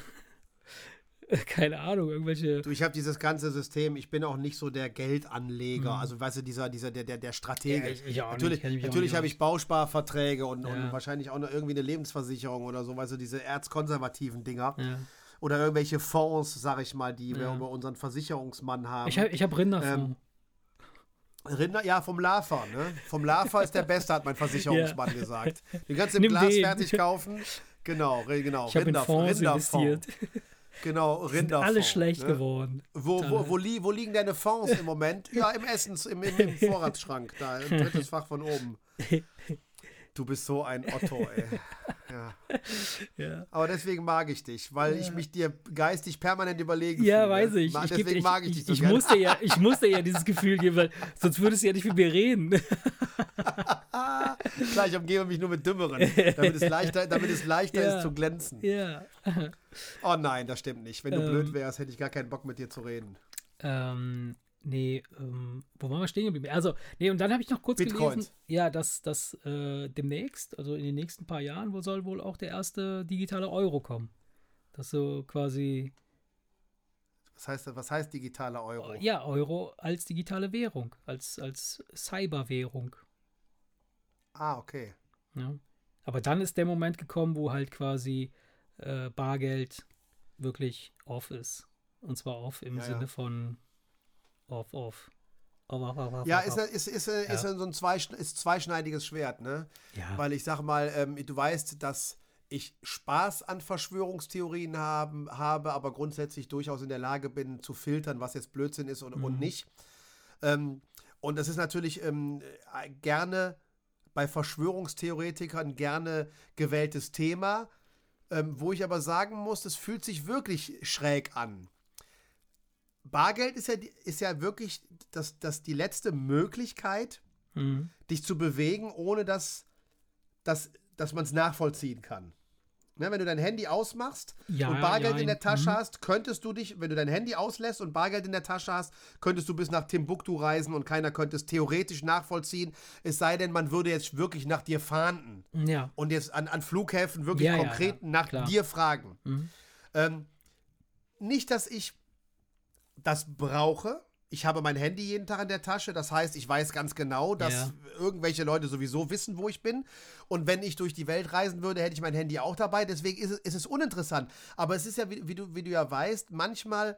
keine Ahnung, irgendwelche. Du, ich habe dieses ganze System, ich bin auch nicht so der Geldanleger, Mhm. also weißt du, dieser, dieser, der, der, der Stratege. Ja, ich- ich nicht, natürlich natürlich habe ich Bausparverträge und, Ja. und wahrscheinlich auch noch irgendwie eine Lebensversicherung oder so, weißt du, diese erzkonservativen Dinger. Ja. Oder irgendwelche Fonds, sag ich mal, die wir über unseren Versicherungsmann haben. Ich habe ich hab Rinderfonds. Rinder, ja, vom Lafer, ne? Vom Lafer ist der Beste, hat mein Versicherungsmann gesagt. Den kannst du im Nimm Glas den. fertig kaufen. Genau, genau. ich Rinder- Fonds Rinderfonds. Genau, Sind Rinderfonds. alle schlecht ne? geworden. Wo, wo, wo, li wo liegen deine Fonds im Moment? Ja, im Essens, im, im, im Vorratsschrank, da, im drittes Fach von oben. Du bist so ein Otto, ey. Ja. Ja. Aber deswegen mag ich dich, weil ich mich dir geistig permanent überlegen Ja, fühle. weiß ich. Ma- ich Deswegen ich, mag ich ich, dich so ich, gerne. musste ja, ich musste ja dieses Gefühl geben, weil sonst würdest du ja nicht mit mir reden. Klar, ich umgebe mich nur mit Dümmeren, damit es leichter, damit es leichter Ja. ist zu glänzen. ja. Oh nein, das stimmt nicht. Wenn du Ähm. blöd wärst, hätte ich gar keinen Bock mit dir zu reden. Ähm, nee, ähm, wo waren wir stehen geblieben? Also, nee, und dann habe ich noch kurz Bitcoins. gelesen, ja, dass das äh, demnächst, also in den nächsten paar Jahren, wo soll wohl auch der erste digitale Euro kommen. Das so quasi, Was heißt, was heißt digitaler Euro? ja, Euro als digitale Währung, als, als Cyberwährung. Ah, okay. Ja. Aber dann ist der Moment gekommen, wo halt quasi äh, Bargeld wirklich off ist. Und zwar off im Ja, ja. Sinne von off, off. Off, off, off, off, Ja, ist, ist, ist, ist, so ein zweischn- ist zweischneidiges Schwert, ne? ja. Weil ich sag mal, ähm, du weißt, dass ich Spaß an Verschwörungstheorien haben, habe, aber grundsätzlich durchaus in der Lage bin, zu filtern, was jetzt Blödsinn ist und, und Mhm. nicht. Ähm, und das ist natürlich ähm, äh, gerne bei Verschwörungstheoretikern gerne gewähltes Thema. Ähm, wo ich aber sagen muss, es fühlt sich wirklich schräg an. Bargeld ist ja, ist ja wirklich das, das die letzte Möglichkeit, mhm. dich zu bewegen, ohne dass, dass, dass man es nachvollziehen kann. Ne, wenn du dein Handy ausmachst ja, und Bargeld ja, in der Tasche mhm. hast, könntest du dich, wenn du dein Handy auslässt und Bargeld in der Tasche hast, könntest du bis nach Timbuktu reisen und keiner könnte es theoretisch nachvollziehen. Es sei denn, man würde jetzt wirklich nach dir fahnden. Ja. Und jetzt an, an Flughäfen wirklich konkret nach klar. dir fragen. Mhm. Ähm, nicht, dass ich das brauche, ich habe mein Handy jeden Tag in der Tasche. Das heißt, ich weiß ganz genau, dass ja. irgendwelche Leute sowieso wissen, wo ich bin. Und wenn ich durch die Welt reisen würde, hätte ich mein Handy auch dabei. Deswegen ist es, ist es uninteressant. Aber es ist ja, wie, wie, du, wie du ja weißt, manchmal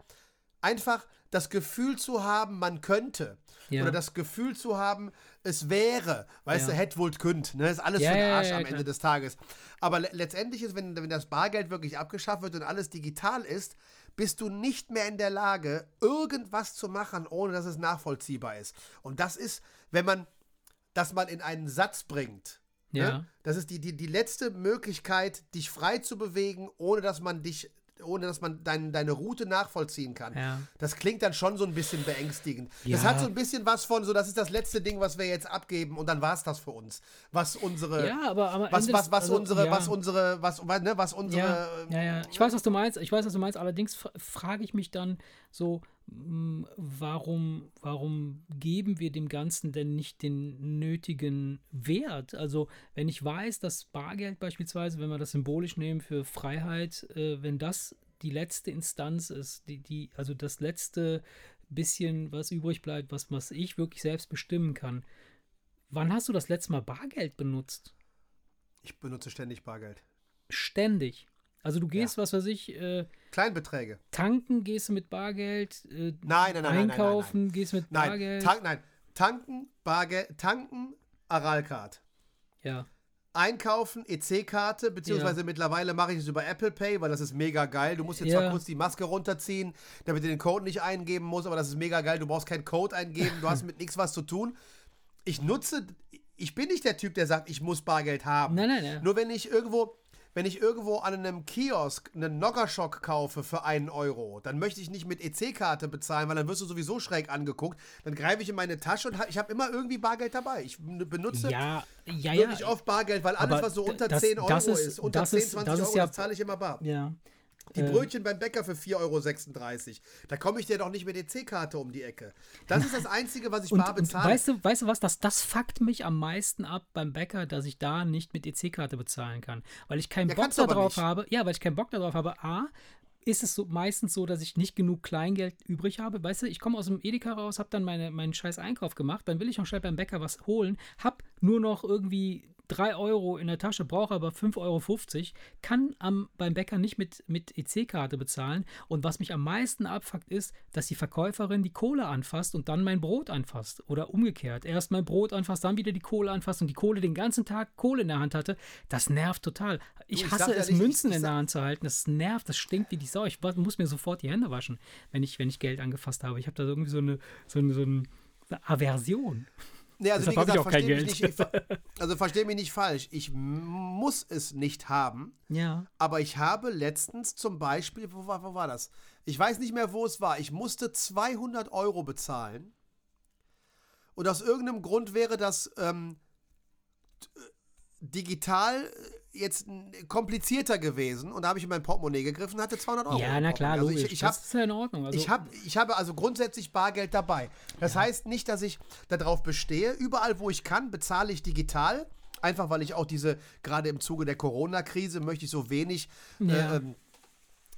einfach das Gefühl zu haben, man könnte. Ja. Oder das Gefühl zu haben, es wäre. Weißt ja. du, hätte wohl könnt. Ne? Ist alles ja, für den Arsch am Ende des Tages. Aber letztendlich ist, wenn, wenn das Bargeld wirklich abgeschafft wird und alles digital ist, bist du nicht mehr in der Lage, irgendwas zu machen, ohne dass es nachvollziehbar ist. Und das ist, wenn man das mal in einen Satz bringt. Ne? Ja. Ne? Das ist die, die, die letzte Möglichkeit, dich frei zu bewegen, ohne dass man dich ohne dass man dein, deine Route nachvollziehen kann. Ja. Das klingt dann schon so ein bisschen beängstigend. Ja. Das hat so ein bisschen was von so, das ist das letzte Ding, was wir jetzt abgeben und dann war es das für uns. Was unsere Ja, aber, was, was, was also, unsere ja. was unsere was ne, was unsere ja, ja, ja. Ich weiß, was du meinst. Ich weiß, was du meinst, allerdings frage ich mich dann so warum, warum geben wir dem Ganzen denn nicht den nötigen Wert? Also, wenn ich weiß, dass Bargeld beispielsweise, wenn wir das symbolisch nehmen für Freiheit, äh, wenn das die letzte Instanz ist, die, die, also das letzte bisschen, was übrig bleibt, was, was ich wirklich selbst bestimmen kann. Wann hast du das letzte Mal Bargeld benutzt? Ich benutze ständig Bargeld. Ständig. Also du gehst, ja. was weiß ich, äh, Kleinbeträge. Tanken gehst du mit Bargeld, äh, nein, nein, nein, einkaufen nein, nein, gehst mit Bargeld. Nein, tank, nein, tanken, Bargeld, tanken, Aralcard. Ja. Einkaufen, EC-Karte, beziehungsweise ja. mittlerweile mache ich es über Apple Pay, weil das ist mega geil. Du musst jetzt ja. zwar kurz die Maske runterziehen, damit du den Code nicht eingeben musst, aber das ist mega geil. Du brauchst keinen Code eingeben, du hast mit nichts was zu tun. Ich nutze, ich bin nicht der Typ, der sagt, ich muss Bargeld haben. Nein, nein, nein. Nur wenn ich irgendwo, wenn ich irgendwo an einem Kiosk einen Noggerschock kaufe für einen Euro, dann möchte ich nicht mit EC-Karte bezahlen, weil dann wirst du sowieso schräg angeguckt. Dann greife ich in meine Tasche und ich habe immer irgendwie Bargeld dabei. Ich benutze ja, ja, wirklich ja. oft Bargeld, weil alles, was so unter das, 10 Euro ist, ist, unter das 10, 20 ist, Euro, ja, das zahle ich immer bar. Ja. Die äh. Brötchen beim Bäcker für 4,36 Euro. Da komme ich dir doch nicht mit EC-Karte um die Ecke. Das ist das Einzige, was ich und, bar bezahle. Weißt du, weißt du was? Das, das fuckt mich am meisten ab beim Bäcker, dass ich da nicht mit EC-Karte bezahlen kann. Weil ich keinen ja, Bock darauf habe. Ja, weil ich keinen Bock darauf habe. A, ist es so, meistens so, dass ich nicht genug Kleingeld übrig habe. Weißt du, ich komme aus dem Edeka raus, habe dann meine, meinen scheiß Einkauf gemacht, dann will ich noch schnell beim Bäcker was holen, habe nur noch irgendwie 3 Euro in der Tasche, brauche aber 5,50 Euro, kann am, beim Bäcker nicht mit, mit EC-Karte bezahlen. Und was mich am meisten abfuckt, ist, dass die Verkäuferin die Kohle anfasst und dann mein Brot anfasst. Oder umgekehrt. Erst mein Brot anfasst, dann wieder die Kohle anfasst und die Kohle den ganzen Tag Kohle in der Hand hatte. Das nervt total. Ich, du, ich hasse es, ja Münzen ich, ich in der Hand zu halten. Das nervt, das stinkt wie die Sau. Ich muss mir sofort die Hände waschen, wenn ich, wenn ich Geld angefasst habe. Ich habe da irgendwie so eine, so eine, so eine Aversion. Nee, also Deshalb wie gesagt, verstehe mich, nicht, also versteh mich nicht falsch. Ich muss es nicht haben. Ja. Aber ich habe letztens zum Beispiel, wo war, wo war das? Ich weiß nicht mehr, wo es war. Ich musste 200 Euro bezahlen. Und aus irgendeinem Grund wäre das ähm, digital jetzt komplizierter gewesen und da habe ich in mein Portemonnaie gegriffen und hatte 200 Euro. Ja, na klar, also logisch. Ich, ich hab, das ist ja in Ordnung. Also ich, hab, ich habe also grundsätzlich Bargeld dabei. Das ja. heißt nicht, dass ich darauf bestehe. Überall, wo ich kann, bezahle ich digital. Einfach weil ich auch diese, gerade im Zuge der Corona-Krise, möchte ich so wenig ja. äh,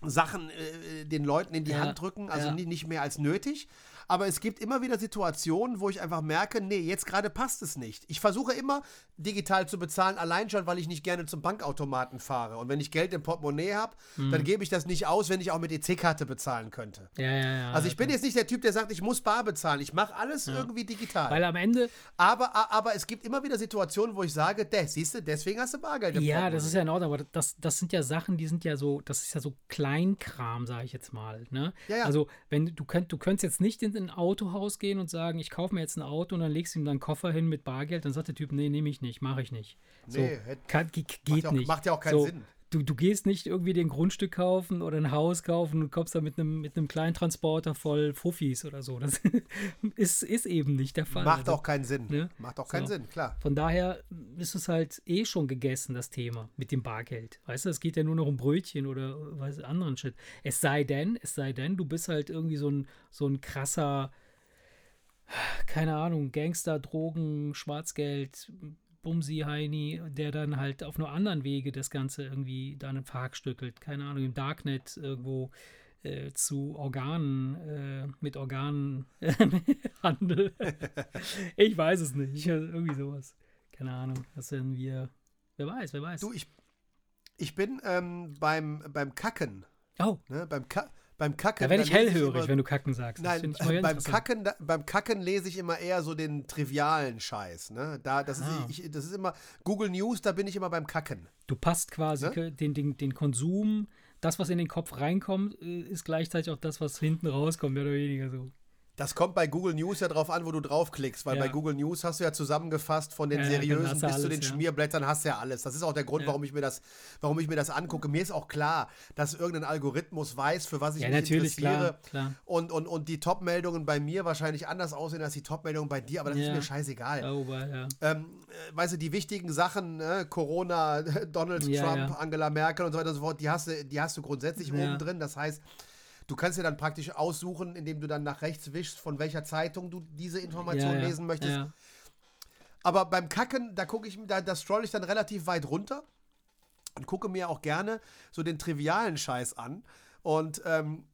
Sachen äh, den Leuten in die ja. Hand drücken, also nicht mehr als nötig. Aber es gibt immer wieder Situationen, wo ich einfach merke, nee, jetzt gerade passt es nicht. Ich versuche immer digital zu bezahlen, allein schon, weil ich nicht gerne zum Bankautomaten fahre. Und wenn ich Geld im Portemonnaie habe, mhm. dann gebe ich das nicht aus, wenn ich auch mit EC-Karte bezahlen könnte. Ja, ja, ja. Also ich bin jetzt nicht der Typ, der sagt, ich muss bar bezahlen. Ich mache alles irgendwie digital. Weil am Ende. Aber, aber es gibt immer wieder Situationen, wo ich sage, das, siehst du, deswegen hast du Bargeld im Ja, das ist ja in Ordnung, aber das, das sind ja Sachen, die sind ja so, das ist ja so Kleinkram, sage ich jetzt mal. Ne? Ja, ja. Also, wenn du könnt, du könntest jetzt nicht in ein Autohaus gehen und sagen, ich kaufe mir jetzt ein Auto und dann legst du ihm deinen Koffer hin mit Bargeld, dann sagt der Typ, nee, nehme ich nicht, mache ich nicht. So, nee, kann, geht macht ja auch, nicht. Macht ja auch keinen so, Sinn. Du, du gehst nicht irgendwie den Grundstück kaufen oder ein Haus kaufen und kommst da mit einem mit einem kleinen Transporter voll Fuffis oder so. Das ist, ist eben nicht der Fall. Macht also, auch keinen Sinn. Ne? Macht auch keinen so. Sinn, klar. Von daher ist es halt eh schon gegessen, das Thema mit dem Bargeld. Weißt du, es geht ja nur noch um Brötchen oder was anderen Shit. Es sei denn, es sei denn, du bist halt irgendwie so ein, so ein krasser, keine Ahnung, Gangster, Drogen, Schwarzgeld, Bumsi Heini, der dann halt auf nur anderen Wege das Ganze irgendwie dann verhackstückelt. Keine Ahnung, im Darknet irgendwo äh, zu Organen, äh, mit Organenhandel. ich weiß es nicht. Irgendwie sowas. Keine Ahnung. Das sind wir. Wer weiß, wer weiß. Du, ich, ich bin ähm, beim, beim Kacken. Oh. Ne, beim Ka beim Kacken. Da werde ich hellhörig, immer, wenn du Kacken sagst. Nein, beim Kacken, da, beim Kacken lese ich immer eher so den trivialen Scheiß. Ne? Da, das, ah. ist, ich, das ist immer Google News, da bin ich immer beim Kacken. Du passt quasi ne? den, den, den Konsum, das, was in den Kopf reinkommt, äh, ist gleichzeitig auch das, was hinten rauskommt, mehr oder weniger so. Das kommt bei Google News ja drauf an, wo du draufklickst, weil ja. bei Google News hast du ja zusammengefasst von den ja, seriösen bis zu den ja. Schmierblättern hast du ja alles. Das ist auch der Grund, warum ich mir das, warum ich mir das angucke. Mir ist auch klar, dass irgendein Algorithmus weiß, für was ich mich interessiere. Klar, klar. Und, und, und die Top-Meldungen bei mir wahrscheinlich anders aussehen als die Top-Meldungen bei dir, aber das ist mir scheißegal. Oh, ja. ähm, äh, weißt du, die wichtigen Sachen, ne? Corona, Donald Trump, Angela Merkel und so weiter und so fort, die hast du, die hast du grundsätzlich oben drin. Das heißt, Du kannst ja dann praktisch aussuchen, indem du dann nach rechts wischst, von welcher Zeitung du diese Information ja, ja, lesen möchtest. Ja. Aber beim Kacken, da gucke ich, da, da scroll ich dann relativ weit runter und gucke mir auch gerne so den trivialen Scheiß an. Und ähm,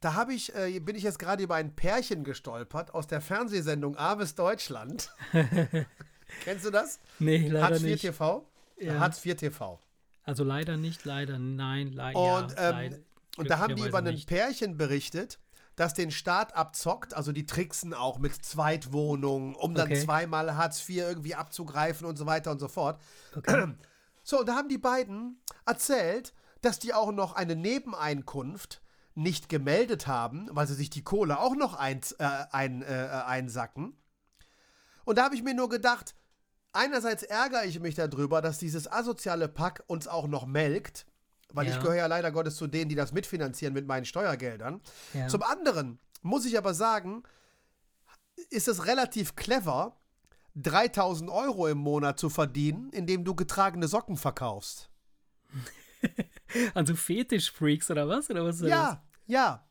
da habe ich, äh, bin ich jetzt gerade über ein Pärchen gestolpert aus der Fernsehsendung Aves Deutschland. Kennst du das? Nee, leider Hartz IV nicht. TV? Ja. Hartz IV TV. Also leider nicht, leider, nein, le und, ja, ähm, leider. Und da haben die über ein Pärchen berichtet, das den Staat abzockt, also die tricksen auch mit Zweitwohnungen, um dann okay. zweimal Hartz IV irgendwie abzugreifen und so weiter und so fort. Okay. So, und da haben die beiden erzählt, dass die auch noch eine Nebeneinkunft nicht gemeldet haben, weil sie sich die Kohle auch noch ein, äh, ein, äh, einsacken. Und da habe ich mir nur gedacht, einerseits ärgere ich mich darüber, dass dieses asoziale Pack uns auch noch melkt, weil ja. ich gehöre ja leider Gottes zu denen, die das mitfinanzieren mit meinen Steuergeldern. Ja. Zum anderen muss ich aber sagen, ist es relativ clever, 3000 Euro im Monat zu verdienen, indem du getragene Socken verkaufst. also Fetischfreaks oder was? Oder was ja, das? ja.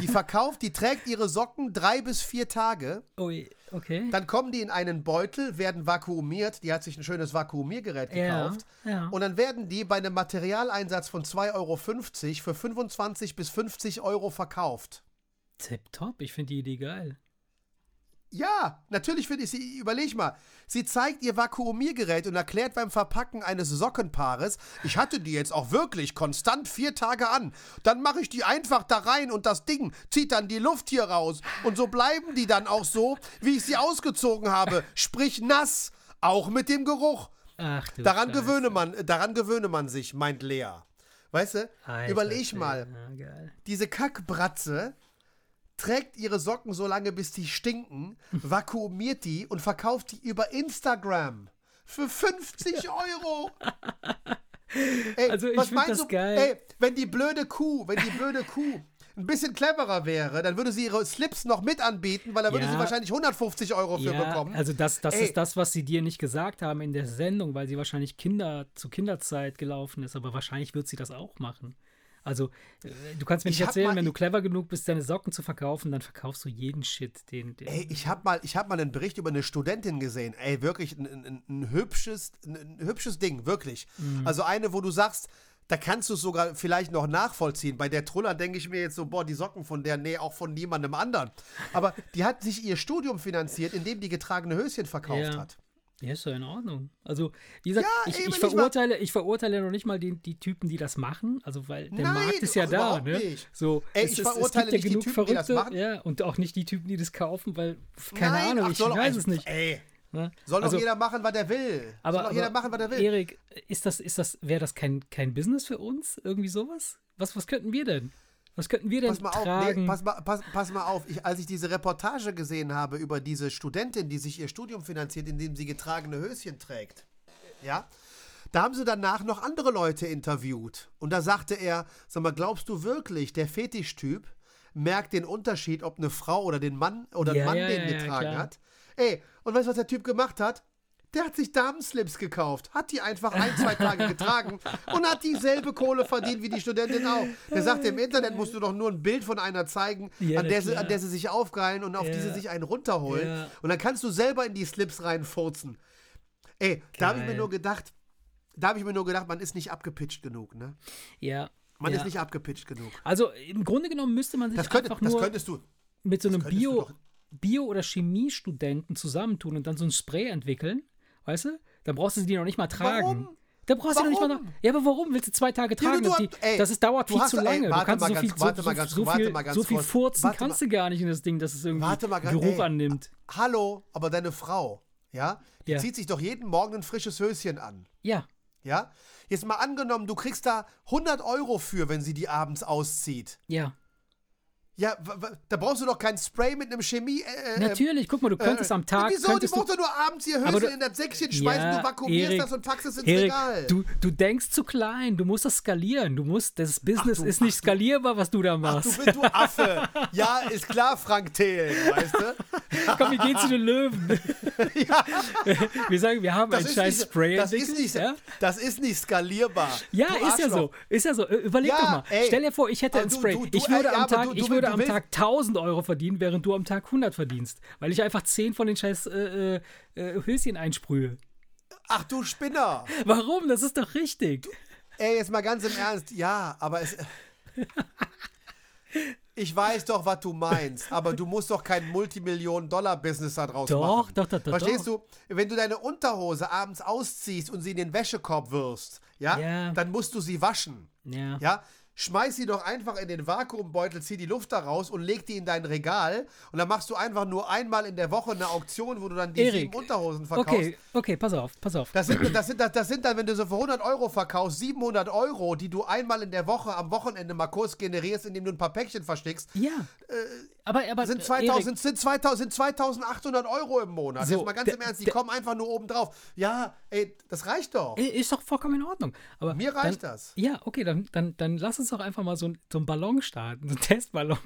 Die verkauft, die trägt ihre Socken drei bis vier Tage. Oh, okay. Dann kommen die in einen Beutel, werden vakuumiert. Die hat sich ein schönes Vakuumiergerät gekauft. Ja, ja. Und dann werden die bei einem Materialeinsatz von 2,50 Euro für 25 bis 50 Euro verkauft. Tipptopp, ich finde die Idee geil. Ja, natürlich finde ich sie. Überleg mal. Sie zeigt ihr Vakuumiergerät und erklärt beim Verpacken eines Sockenpaares, ich hatte die jetzt auch wirklich konstant vier Tage an. Dann mache ich die einfach da rein und das Ding zieht dann die Luft hier raus. Und so bleiben die dann auch so, wie ich sie ausgezogen habe. Sprich nass. Auch mit dem Geruch. Ach, du daran gewöhne man, daran gewöhne man sich, meint Lea. Weißt du? Alter, überleg mal. Ja, diese Kackbratze trägt ihre Socken so lange, bis die stinken, vakuumiert die und verkauft die über Instagram für 50 Euro. Ey, also ich was meinst das du? Geil. Ey, wenn die blöde Kuh, wenn die blöde Kuh ein bisschen cleverer wäre, dann würde sie ihre Slips noch mit anbieten, weil da würde ja. sie wahrscheinlich 150 Euro für ja, bekommen. Also das, das ist das, was sie dir nicht gesagt haben in der Sendung, weil sie wahrscheinlich Kinder zu Kinderzeit gelaufen ist, aber wahrscheinlich wird sie das auch machen. Also, äh, du kannst mir nicht erzählen, wenn du clever genug bist, deine Socken zu verkaufen, dann verkaufst du jeden Shit, den. den ey, ich habe mal, hab mal einen Bericht über eine Studentin gesehen. Ey, wirklich ein, ein, ein hübsches, ein, ein, hübsches Ding, wirklich. Mhm. Also eine, wo du sagst, da kannst du es sogar vielleicht noch nachvollziehen. Bei der Truller denke ich mir jetzt so, boah, die Socken von der, nee, auch von niemandem anderen. Aber die hat sich ihr Studium finanziert, indem die getragene Höschen verkauft ja. hat. Ja, ist ja in Ordnung. Also, wie gesagt, ja, ich, ich, verurteile, ich verurteile noch nicht mal die, die Typen, die das machen, also weil der Nein, Markt ist ja da, ne? Nicht. So, Ey, es, ich verurteile es gibt ja genug Typen, Verrückte, ja, und auch nicht die Typen, die das kaufen, weil keine Nein, Ahnung, ach, ich weiß es nicht. Ey. Ne? Soll also, doch jeder machen, was er will. Aber, Soll doch jeder machen, was er will. Erik, ist das, ist das, wäre das kein, kein Business für uns? Irgendwie sowas? Was, was könnten wir denn? Was könnten wir denn pass mal tragen? nee, pass, mal, pass, pass mal auf, ich, als ich diese Reportage gesehen habe über diese Studentin, die sich ihr Studium finanziert, indem sie getragene Höschen trägt, ja, Da haben sie danach noch andere Leute interviewt. Und da sagte er, sag mal, glaubst du wirklich, der Fetischtyp merkt den Unterschied, ob eine Frau oder den Mann oder Ja, ein Mann ja, den ja, getragen hat? Ey, und weißt du, was der Typ gemacht hat? Der hat sich Damenslips gekauft, hat die einfach ein, zwei Tage getragen und hat dieselbe Kohle verdient wie die Studentin auch. Der sagte, im Internet musst du doch nur ein Bild von einer zeigen, Ja, an, der sie, an der sie sich aufgeilen und auf die sie Ja. sich einen runterholen. Ja. Und dann kannst du selber in die Slips reinfurzen. Ey, da habe ich mir nur gedacht, da habe ich mir nur gedacht, man ist nicht abgepitcht genug, ne? Ja. Man ja. ist nicht abgepitcht genug. Also im Grunde genommen müsste man sich Das, könnte, einfach nur du. mit so einem Bio, Bio- oder Chemiestudenten zusammentun und dann so ein Spray entwickeln, weißt du? Dann brauchst du sie noch nicht mal tragen. Warum? Da brauchst du die noch nicht mal Warum? tragen. Ja, aber warum willst du zwei Tage Ja, tragen? du das, ey, ist, dauert du viel hast- zu ey, lange. du warte kannst mal so ganz- viel, so, warte mal so, ganz- so, warte viel, mal so viel furzen Warte kannst mal- du gar nicht in das Ding, dass es irgendwie Warte mal ganz- Geruch ey. annimmt. Hallo, aber deine Frau, ja, die Ja. zieht sich doch jeden Morgen ein frisches Höschen an. Ja, Ja? Jetzt mal angenommen, du kriegst da 100 Euro für, wenn sie die abends auszieht. ja. Ja, da brauchst du doch kein Spray mit einem Chemie. Äh, äh, Natürlich, guck mal, du könntest äh, am Tag. Wieso? Du, brauchst doch nur abends Aber Höschen du- in das Säckchen schmeißen, Ja, du vakuumierst Erik, das und packst es ins Erik, Regal. du, du denkst zu klein, du musst das skalieren. Du musst, das Business du- ist nicht ach skalierbar, was du da Ach, machst. du bist du Affe. Ja, ist klar, Frank Thelen, weißt du? Komm, wir gehen zu den Löwen. Wir sagen, wir haben Das ein scheiß nicht- Spray das entwickelt. ist nicht, ja? das ist nicht skalierbar. Ja, ist ja so. Ist ja so. Äh, Überleg Ja, doch mal. ey. Stell dir vor, ich hätte ein Spray. ich würde am Tag, ich würde am willst- Tag 1000 Euro verdienen, während du am Tag 100 verdienst. Weil ich einfach 10 von den scheiß äh, äh, äh, Höschen einsprühe. Ach du Spinner. Warum? Das ist doch richtig. Ey, jetzt mal ganz im Ernst. Ja, aber es. Ich weiß doch, was du meinst, aber du musst doch kein Multimillionen-Dollar-Business da draus Doch, machen. doch, doch, doch, Verstehst doch. du? Wenn du deine Unterhose abends ausziehst und sie in den Wäschekorb wirfst, ja, Ja. dann musst du sie waschen. Ja. Ja, schmeiß sie doch einfach in den Vakuumbeutel, zieh die Luft da raus und leg die in dein Regal. Und dann machst du einfach nur einmal in der Woche eine Auktion, wo du dann die Erik, sieben Unterhosen verkaufst. Okay, okay, pass auf, pass auf. Das sind, das, sind, das sind dann, wenn du so für 100 Euro verkaufst, 700 Euro, die du einmal in der Woche am Wochenende mal kurz generierst, indem du ein paar Päckchen verstickst, Ja. aber, aber sind, äh, 2000, Erik, sind, 2000, sind 2800 Euro im Monat. So, Jetzt mal ganz im Ernst, die kommen einfach nur oben drauf. Ja, ey, das reicht doch. äh, ist doch vollkommen in Ordnung. Aber Mir reicht dann, das. Ja, okay, dann, dann, dann lass uns doch einfach mal so, ein, so einen Ballon starten, so einen Testballon.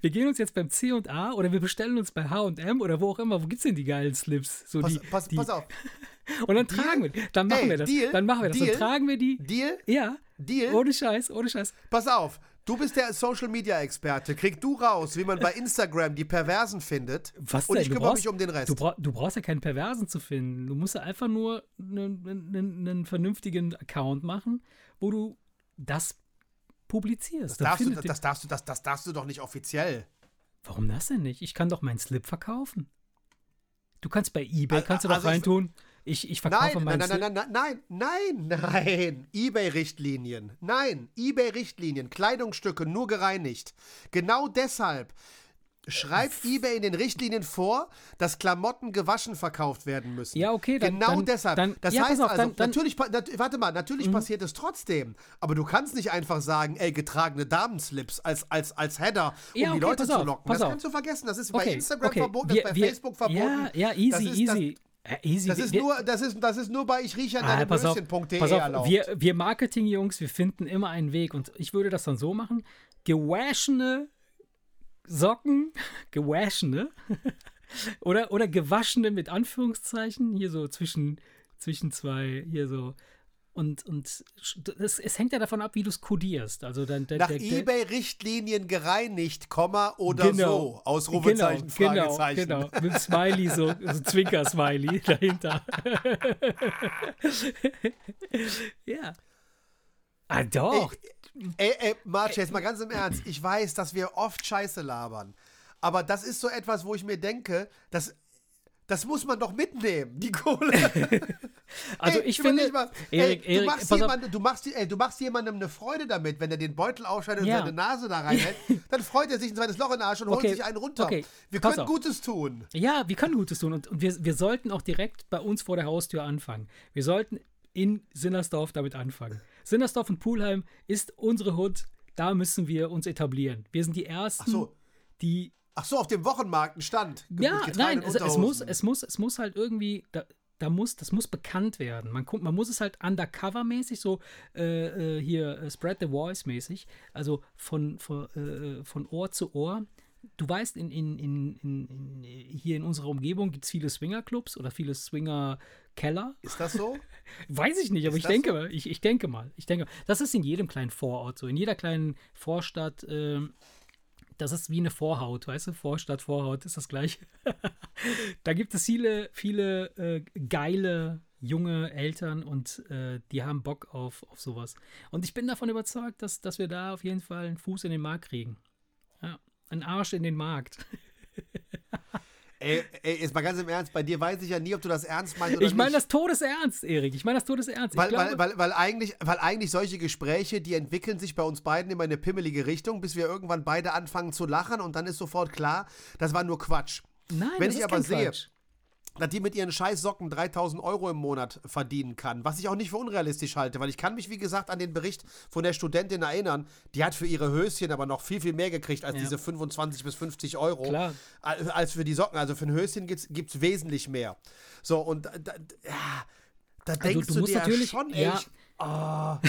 Wir gehen uns jetzt beim C und A oder wir bestellen uns bei H&M oder wo auch immer. Wo gibt's denn die geilen Slips? So Pass, die, pass, die, pass auf. Und dann Deal? tragen wir die. Dann machen Ey, wir das. Deal? Dann machen wir das. Deal? Dann tragen wir die. Deal? Ja. Deal? Ohne Scheiß, ohne Scheiß. Pass auf. Du bist der Social Media Experte. Krieg du raus, wie man bei Instagram die Perversen findet. Was und denn? ich Du kümmere brauchst- mich um den Rest. Du, brauch, du brauchst ja keinen Perversen zu finden. Du musst ja einfach nur einen, einen, einen vernünftigen Account machen, wo du das publizierst. Dann darfst du, das, darfst du, das, das darfst du doch nicht offiziell. Warum das denn nicht? Ich kann doch meinen Slip verkaufen. Du kannst bei eBay, kannst du also reintun. Ich, ich verkaufe Nein, nein, meinen nein, Slip. nein, nein, nein, nein, nein. Ebay-Richtlinien. Nein, Ebay-Richtlinien. Kleidungsstücke nur gereinigt. Genau deshalb schreibt Ebay in den Richtlinien vor, dass Klamotten gewaschen verkauft werden müssen. Ja, okay, dann- Genau dann- deshalb. dann- das ja, heißt auf, also, dann- Mhm. natürlich, nat warte mal, natürlich passiert es trotzdem. Aber du kannst nicht einfach sagen, ey, getragene Damenslips als, als, als Header, um Ja, die okay, Leute pass zu locken. das auf. kannst du vergessen. Das ist bei Okay, Instagram okay. verboten, Wir- das ist bei wir- Facebook verboten. Ja, ja, easy, das ist, easy. Äh, easy. Das, das, ist Wir- nur, das, ist, das ist nur bei ich rieche an Ah, deinem auf erlaubt. wir, wir Marketing-Jungs, wir finden immer einen Weg und ich würde das dann so machen: gewaschene Socken, gewaschene oder, oder gewaschene mit Anführungszeichen, hier so zwischen, zwischen zwei, hier so. Und, und es, es hängt ja davon ab, wie du es kodierst. Also dann, der, Nach Ebay-Richtlinien gereinigt, Komma oder so. Ausrufezeichen, genau, Fragezeichen. Genau, genau. Mit dem Smiley, so, so Zwinker-Smiley dahinter. ja. Ah, doch. Ey, ey, Marc, jetzt mal ganz im Ernst. Ich weiß, dass wir oft Scheiße labern. Aber das ist so etwas, wo ich mir denke, das, das muss man doch mitnehmen, die Kohle. also Ey, ich finde, mal, Erik, ey, du, Erik, machst jemandem, du, machst, ey, du machst jemandem eine Freude damit, wenn er den Beutel aufschneidet und Ja. seine Nase da reinhält, dann freut er sich ein zweites Loch in den Arsch und holt Okay, sich einen runter. okay, Wir pass können auf. Gutes tun. Ja, wir können Gutes tun und, und wir, wir sollten auch direkt bei uns vor der Haustür anfangen. Wir sollten in Sinnersdorf damit anfangen. Sinnersdorf und Pulheim ist unsere Hut, da müssen wir uns etablieren. Wir sind die Ersten, Ach so. die Ach so, auf dem Wochenmarkt ein Stand. Ja, nein, es, es, muss, es, muss, es muss halt irgendwie, da, da muss, das muss bekannt werden. Man, man muss es halt undercover-mäßig, so äh, äh, hier äh, Spread the Voice-mäßig, also von, von, äh, von Ohr zu Ohr. Du weißt, in, in, in, in, hier in unserer Umgebung gibt es viele Swinger-Clubs oder viele Swinger-Keller. Ist das so? Weiß ich nicht, aber ich denke, so? ich, ich denke mal. Ich denke, das ist in jedem kleinen Vorort so. In jeder kleinen Vorstadt ähm, das ist wie eine Vorhaut, weißt du? Vorstadt, Vorhaut ist das gleiche. da gibt es viele, viele äh, geile junge Eltern und äh, die haben Bock auf, auf sowas. Und ich bin davon überzeugt, dass, dass wir da auf jeden Fall einen Fuß in den Markt kriegen. Einen Arsch in den Markt. Ey, ey, jetzt mal ganz im Ernst, bei dir weiß ich ja nie, ob du das ernst meinst oder Ich meine das todesernst, Erik. Ich meine das todesernst. Weil, glaube, weil, weil, weil, eigentlich, weil eigentlich solche Gespräche, die entwickeln sich bei uns beiden immer in eine pimmelige Richtung, bis wir irgendwann beide anfangen zu lachen und dann ist sofort klar, das war nur Quatsch. Nein, Wenn das ich ist aber kein sehe, Quatsch dass die mit ihren Scheißsocken 3000 Euro im Monat verdienen kann, was ich auch nicht für unrealistisch halte, weil ich kann mich, wie gesagt, an den Bericht von der Studentin erinnern, die hat für ihre Höschen aber noch viel, viel mehr gekriegt als ja. diese 25 bis 50 Euro. Klar. Als für die Socken. Also für ein Höschen gibt es wesentlich mehr. So, und da, da, ja, da also denkst du, du dir natürlich, schon, ey, ja. Oh.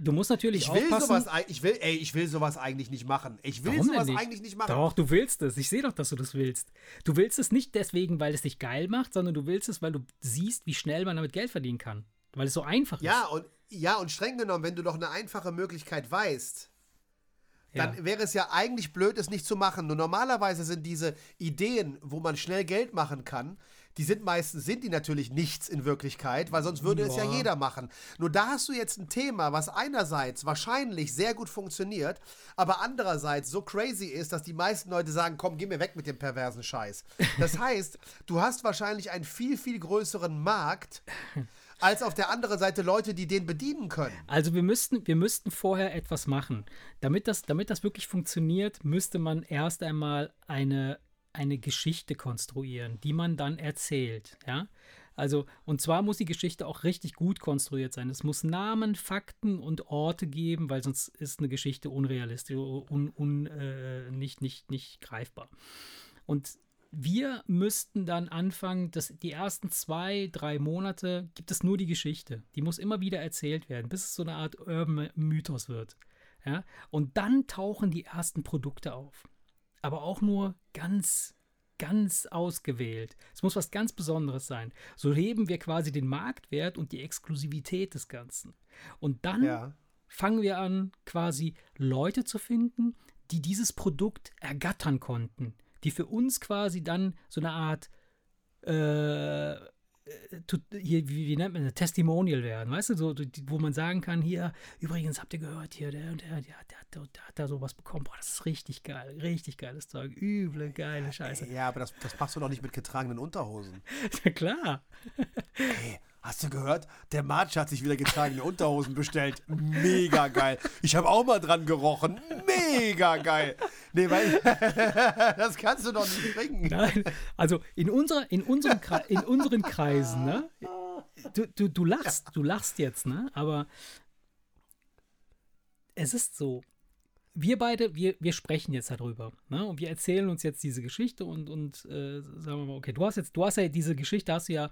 Du musst natürlich ich will aufpassen. Sowas, ich, will, ey, ich will sowas eigentlich nicht machen. Ich will Warum sowas nicht? eigentlich nicht machen. Doch, du willst es. Ich sehe doch, dass du das willst. Du willst es nicht deswegen, weil es dich geil macht, sondern du willst es, weil du siehst, wie schnell man damit Geld verdienen kann. Weil es so einfach ja, ist. Und, ja, und streng genommen, wenn du doch eine einfache Möglichkeit weißt, dann ja. wäre es ja eigentlich blöd, es nicht zu machen. Nur normalerweise sind diese Ideen, wo man schnell Geld machen kann, die sind meistens, sind die natürlich nichts in Wirklichkeit, weil sonst würde ja. es ja jeder machen. Nur da hast du jetzt ein Thema, was einerseits wahrscheinlich sehr gut funktioniert, aber andererseits so crazy ist, dass die meisten Leute sagen, komm, geh mir weg mit dem perversen Scheiß. Das heißt, du hast wahrscheinlich einen viel, viel größeren Markt, als auf der anderen Seite Leute, die den bedienen können. Also wir müssten, wir müssten vorher etwas machen. Damit das, damit das wirklich funktioniert, müsste man erst einmal eine eine Geschichte konstruieren, die man dann erzählt, ja. Also, und zwar muss die Geschichte auch richtig gut konstruiert sein. Es muss Namen, Fakten und Orte geben, weil sonst ist eine Geschichte unrealistisch, un, un, äh, nicht, nicht, nicht greifbar. Und wir müssten dann anfangen, dass die ersten zwei, drei Monate gibt es nur die Geschichte. Die muss immer wieder erzählt werden, bis es so eine Art Urban Mythos wird. Ja? Und dann tauchen die ersten Produkte auf aber auch nur ganz, ganz ausgewählt. Es muss was ganz Besonderes sein. So heben wir quasi den Marktwert und die Exklusivität des Ganzen. Und dann ja. fangen wir an, quasi Leute zu finden, die dieses Produkt ergattern konnten, die für uns quasi dann so eine Art äh, hier, wie, wie, nennt man das, Testimonial werden, weißt du, so, wo man sagen kann, hier, übrigens habt ihr gehört, hier, der, der, der, der, der hat da sowas bekommen, boah, das ist richtig geil, richtig geiles Zeug, üble, geile Scheiße. Ja, aber das, das machst du doch nicht mit getragenen Unterhosen. Ja, klar. Hey, Hast du gehört? Der March hat sich wieder getragene Unterhosen bestellt. Mega geil. Ich habe auch mal dran gerochen. Mega geil. Nee, weil das kannst du doch nicht bringen. Nein, also in, unserer, in, unseren, in unseren Kreisen, ne? Du, du, du lachst, du lachst jetzt, ne? Aber es ist so. Wir beide, wir, wir sprechen jetzt darüber, ne? Und wir erzählen uns jetzt diese Geschichte und, und äh, sagen wir mal, okay, du hast jetzt, du hast ja diese Geschichte, hast du ja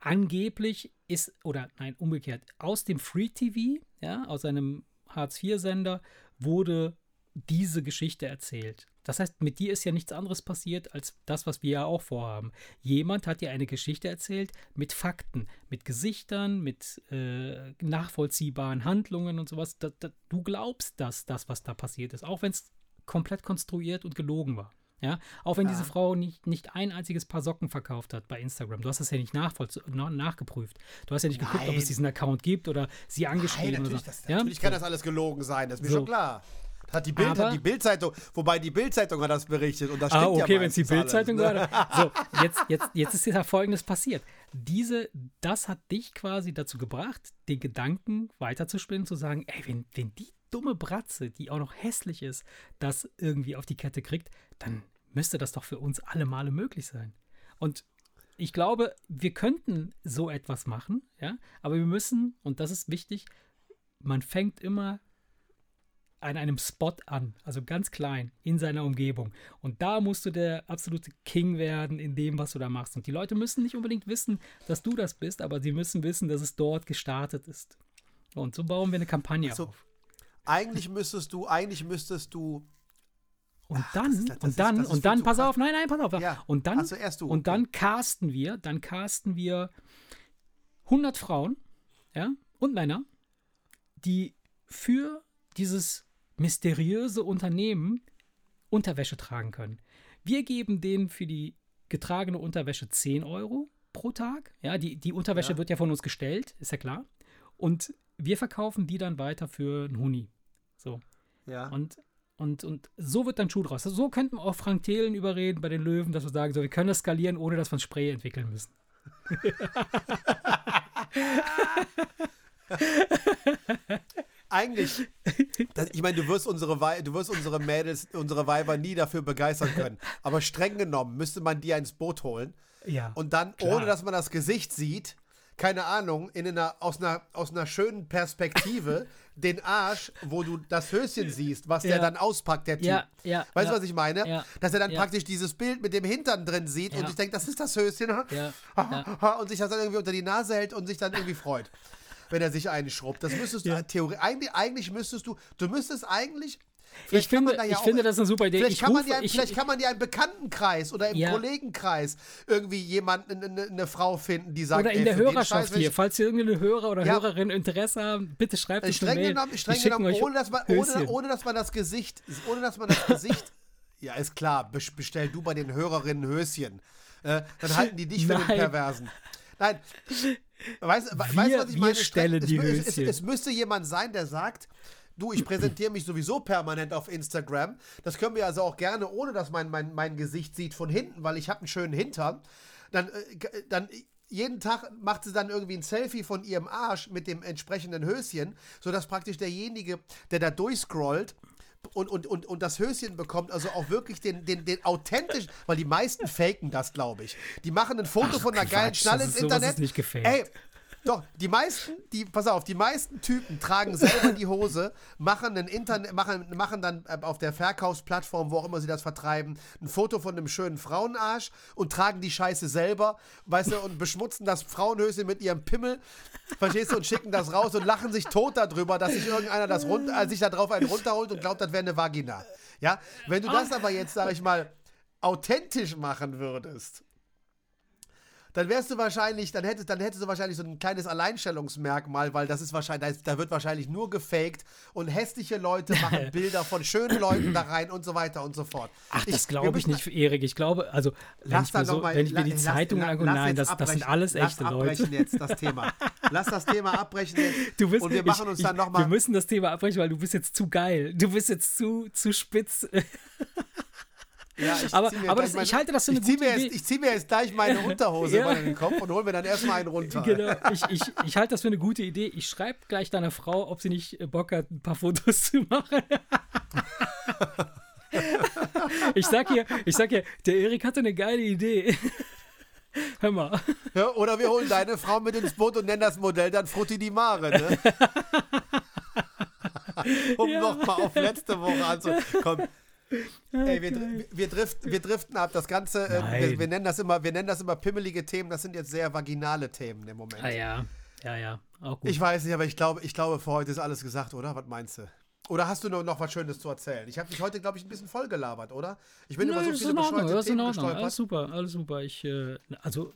angeblich ist, oder nein, umgekehrt, aus dem Free TV, ja, aus einem Hartz-IV-Sender, wurde diese Geschichte erzählt. Das heißt, mit dir ist ja nichts anderes passiert als das, was wir ja auch vorhaben. Jemand hat dir eine Geschichte erzählt mit Fakten, mit Gesichtern, mit äh, nachvollziehbaren Handlungen und sowas. Da, da, du glaubst das, das, was da passiert ist, auch wenn es komplett konstruiert und gelogen war. Ja, auch wenn ja. diese Frau nicht, nicht ein einziges Paar Socken verkauft hat bei Instagram. Du hast das ja nicht nachgeprüft. Du hast ja nicht geguckt, Nein. ob es diesen Account gibt oder sie angeschrieben Nein, natürlich, oder so. Das, natürlich ja? kann das alles gelogen sein, das ist mir so. schon klar. Hat die Bild, hat die Bildzeitung, wobei die Bildzeitung hat das berichtet und das ah, stimmt ah, okay, ja wenn es die Bildzeitung war. So, jetzt, jetzt, jetzt ist ja Folgendes passiert. Diese, das hat dich quasi dazu gebracht, den Gedanken weiterzuspinnen, zu sagen, ey, wenn, wenn die dumme Bratze, die auch noch hässlich ist, das irgendwie auf die Kette kriegt, dann müsste das doch für uns alle Male möglich sein. Und ich glaube, wir könnten so etwas machen, ja, aber wir müssen, und das ist wichtig, man fängt immer an einem Spot an, also ganz klein, in seiner Umgebung. Und da musst du der absolute King werden in dem, was du da machst. Und die Leute müssen nicht unbedingt wissen, dass du das bist, aber sie müssen wissen, dass es dort gestartet ist. Und so bauen wir eine Kampagne Also, auf. Eigentlich müsstest du, eigentlich müsstest du. Und Ach, dann, das ist- das und dann, ist und dann, pass auf, nein, nein, pass auf. Ja. Und dann, Also erst du, und dann casten wir, dann casten wir 100 Frauen, ja, und Männer, die für dieses mysteriöse Unternehmen Unterwäsche tragen können. Wir geben denen für die getragene Unterwäsche 10 Euro pro Tag. Ja, die, die Unterwäsche Ja. wird ja von uns gestellt, ist ja klar. Und wir verkaufen die dann weiter für einen Huni. Ja. Und, und, und so wird dann Schuh draus. So könnten wir auch Frank Thelen überreden bei den Löwen, dass wir sagen, so, wir können das skalieren, ohne dass wir ein Spray entwickeln müssen. Eigentlich, ich meine, du wirst unsere Wei du wirst unsere Mädels, unsere Weiber nie dafür begeistern können. Aber streng genommen müsste man die ins Boot holen Ja. und dann, Klar. ohne dass man das Gesicht sieht, keine Ahnung, in einer, aus, einer, aus einer schönen Perspektive den Arsch, wo du das Höschen siehst, was der Ja. dann auspackt, der Typ. Ja, ja, Weißt du, was ich meine? Dass er dann praktisch dieses Bild mit dem Hintern drin sieht und sich denkt, das ist das Höschen. Und sich das dann irgendwie unter die Nase hält und sich dann irgendwie freut, wenn er sich einschrubbt. Das müsstest du, Ja. Theorie, eigentlich, eigentlich müsstest du, du müsstest eigentlich, Ich vielleicht man finde, da ja ich auch- finde, das eine super Idee. Vielleicht ich kann, man rufe- ja, ich, vielleicht kann man ja im Bekanntenkreis oder im Ja. Kollegenkreis irgendwie jemanden, eine, eine Frau finden, die sagt, oder in ey, der Hörerschaft hier, ich- falls ihr irgendeine Hörer oder Ja. Hörerin Interesse haben, bitte schreibt uns eine streng Mail. genommen, Wir streng genommen ohne, dass man, ohne, ohne dass man das Gesicht, ohne dass man das Gesicht, ja ist klar, bes- bestell du bei den Hörerinnen Höschen, äh, dann halten die dich für den. Perversen. Nein, weißt, du, was ich meine? stellen es, die es, es, Höschen. es müsste jemand sein, der sagt, du, ich präsentiere mich sowieso permanent auf Instagram. Das können wir also auch gerne, ohne dass man mein, mein Gesicht sieht, von hinten, weil ich habe einen schönen Hintern. Dann, äh, g- dann jeden Tag macht sie dann irgendwie ein Selfie von ihrem Arsch mit dem entsprechenden Höschen, sodass praktisch derjenige, der da durchscrollt, und, und, und, und das Höschen bekommt, also auch wirklich den, den, den authentischen, weil die meisten faken das, glaube ich. Die machen ein Foto Ach, von einer geilen Quatsch, Schnalle das ins Internet. ist nicht gefaked. Ey, doch, die meisten, die, pass auf, die meisten Typen tragen selber die Hose, machen ein Internet, machen, machen dann äh, auf der Verkaufsplattform, wo auch immer sie das vertreiben, ein Foto von einem schönen Frauenarsch und tragen die Scheiße selber, weißt du, und beschmutzen das Frauenhöschen mit ihrem Pimmel, verstehst du, und schicken das raus und lachen sich tot darüber, dass sich irgendeiner das runter, äh, sich da drauf einen runterholt und glaubt, das wäre eine Vagina. Ja, wenn du das aber jetzt, sag ich mal, authentisch machen würdest, dann wärst du wahrscheinlich, dann hättest, dann hättest du wahrscheinlich so ein kleines Alleinstellungsmerkmal, weil das ist wahrscheinlich, da, wird wahrscheinlich nur gefaked und hässliche Leute machen Bilder von schönen Leuten da rein und so weiter und so fort. Ach, das wir glaube ich nicht, Erik. Ich glaube, also, wenn Lass ich so, mal, wenn ich mir die lass- Zeitungen lass- angucke, lass nein, das, das sind abbrechen. alles lass echte abbrechen Leute. jetzt das Thema. Lass das Thema abbrechen jetzt. Du bist, und wir machen uns ich, dann ich, nochmal. Wir müssen das Thema abbrechen, weil du bist jetzt zu geil. Du bist jetzt zu, zu spitz. Ja, ich aber- aber das- ich halte das für eine ich gute mir jetzt, Idee. Ich ziehe mir jetzt gleich meine Unterhose Ja. über den Kopf und hol mir dann erstmal einen runter. genau. Ich, ich, ich halte das für eine gute Idee. Ich schreibe gleich deiner Frau, ob sie nicht Bock hat, ein paar Fotos zu machen. ich sag ihr, ich sag ihr, der Erik hatte eine geile Idee. Hör mal. Ja, oder wir holen deine Frau mit ins Boot und nennen das Modell dann Frutti di Mare, ne? um Ja. nochmal auf letzte Woche anzukommen. Ey, wir, wir, driften, wir driften ab. Das Ganze, äh, wir, wir, nennen das immer, wir nennen das immer pimmelige Themen. Das sind jetzt sehr vaginale Themen im Moment. Ah ja, ja, ja. Auch gut. Ich weiß nicht, aber ich glaube, ich glaube, für heute ist alles gesagt, oder? Was meinst du? Oder hast du noch, noch was Schönes zu erzählen? Ich habe dich heute, glaube ich, ein bisschen voll gelabert, oder? Ich bin über so viele Ordnung, bescheuerte das ist in Themen Ordnung. Alles gestolpert. super, alles super. Ich, äh, also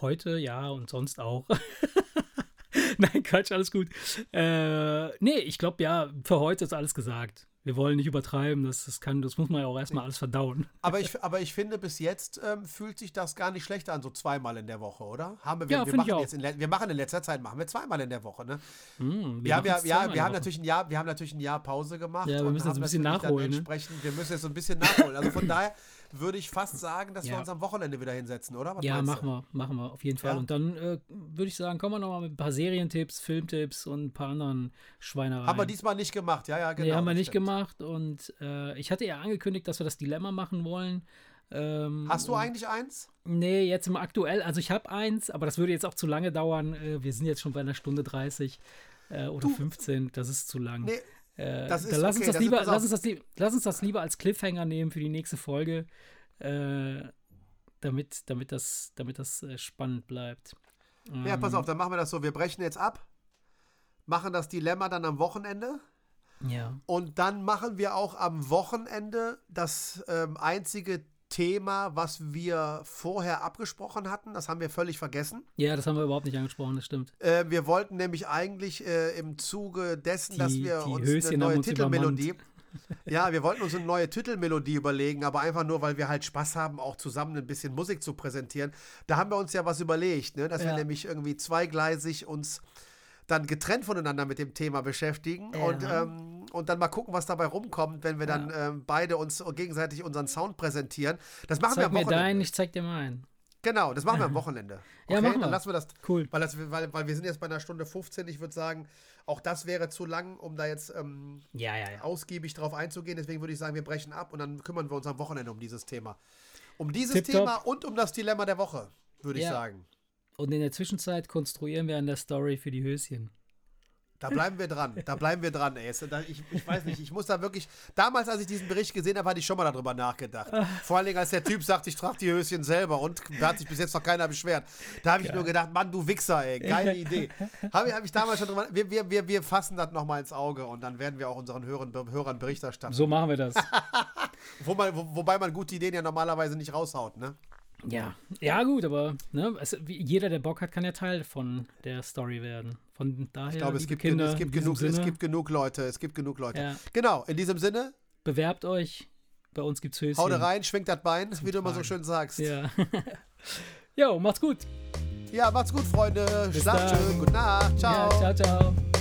heute ja und sonst auch. Nein, Quatsch, alles gut. Äh, nee, ich glaube ja, für heute ist alles gesagt. Wir wollen nicht übertreiben, das, das, kann, das muss man ja auch erstmal alles verdauen. Aber ich, aber ich finde, bis jetzt ähm, fühlt sich das gar nicht schlecht an, so zweimal in der Woche, oder? Haben wir, wir, Ja, wir, machen jetzt in, wir machen in letzter Zeit, machen wir zweimal in der Woche, ne? Wir, haben ja, ja, wir natürlich ein Jahr, wir haben natürlich ein Jahr Pause gemacht. Ja, wir und müssen jetzt ein bisschen nachholen, ne? Wir müssen jetzt so ein bisschen nachholen. Also von daher würde ich fast sagen, dass wir Ja. uns am Wochenende wieder hinsetzen, oder? Was Ja, machen wir, machen wir, auf jeden Fall. Ja? Und dann äh, würde ich sagen, kommen wir nochmal mit ein paar Serientipps, Filmtipps und ein paar anderen Schweinereien. Haben wir diesmal nicht gemacht, ja, ja, genau. nee, haben wir nicht stimmt. gemacht. Und äh, ich hatte ja angekündigt, dass wir das Dilemma machen wollen. Ähm, Hast du eigentlich eins? Nee, jetzt im aktuell, also ich habe eins, aber das würde jetzt auch zu lange dauern. Äh, wir sind jetzt schon bei einer Stunde 30 äh, oder Du- 15, das ist zu lang. Nee, Äh, Das ist lass, okay, uns das lieber, lass, uns das, lass uns das lieber als Cliffhanger nehmen für die nächste Folge, äh, damit, damit das, damit das äh, spannend bleibt. Ja, pass Ähm, auf, dann machen wir das so. Wir brechen jetzt ab, machen das Dilemma dann am Wochenende Ja. und dann machen wir auch am Wochenende das ähm, einzige Thema, was wir vorher abgesprochen hatten. Das haben wir völlig vergessen. ja, das haben wir überhaupt nicht angesprochen, das stimmt. Äh, wir wollten nämlich eigentlich äh, im Zuge dessen, Die- dass wir uns Höschen eine neue Titelmelodie. Ja, wir wollten uns eine neue Titelmelodie überlegen, aber einfach nur, weil wir halt Spaß haben, auch zusammen ein bisschen Musik zu präsentieren. Da haben wir uns ja was überlegt, ne? dass wir Ja. nämlich irgendwie zweigleisig uns dann getrennt voneinander mit dem Thema beschäftigen Ja. und, ähm, und dann mal gucken, was dabei rumkommt, wenn wir dann ähm, beide uns gegenseitig unseren Sound präsentieren. Das machen wir Zeig am mir Wochenende. deinen, ich zeig dir meinen. Genau, das machen wir am Wochenende. Ja, Okay, machen wir. Dann lassen wir das Cool. weil, das, weil, weil wir sind jetzt bei einer Stunde 15. Ich würde sagen, auch das wäre zu lang, um da jetzt ähm, Ja, ja, ja. ausgiebig drauf einzugehen. Deswegen würde ich sagen, wir brechen ab und dann kümmern wir uns am Wochenende um dieses Thema. Um dieses Tipptopp. Thema und um das Dilemma der Woche, würde ich Ja. sagen. Und in der Zwischenzeit konstruieren wir an der Story für die Höschen. Da bleiben wir dran. Da bleiben wir dran, ey. Ich, ich weiß nicht, ich muss da wirklich. Damals, als ich diesen Bericht gesehen habe, hatte ich schon mal darüber nachgedacht. Vor allen Dingen, als der Typ sagt, ich trage die Höschen selber und da hat sich bis jetzt noch keiner beschwert. Da habe ich nur gedacht, Mann, du Wichser, ey. Geile Idee. Habe hab ich damals schon drüber. Wir, wir, wir, wir fassen das nochmal ins Auge und dann werden wir auch unseren Hörern, Hörern Bericht erstatten. So machen wir das. Wo man, wo, wobei man gute Ideen ja normalerweise nicht raushaut, ne? Ja. Ja, gut, aber ne, es, wie, jeder, der Bock hat, kann ja Teil von der Story werden. Von daher, Ich glaube, es gibt, Kinder, es, gibt genug, es Sinne, gibt genug Leute. Es gibt genug Leute. Ja. Genau, in diesem Sinne, bewerbt euch. Bei uns gibt's Höschen. hau da rein, schwingt das Bein, wie du immer so schön sagst. Ja. jo, macht's gut. Ja, macht's gut, Freunde. Bis schön. Gute Nacht. Ciao. Ja, ciao, ciao.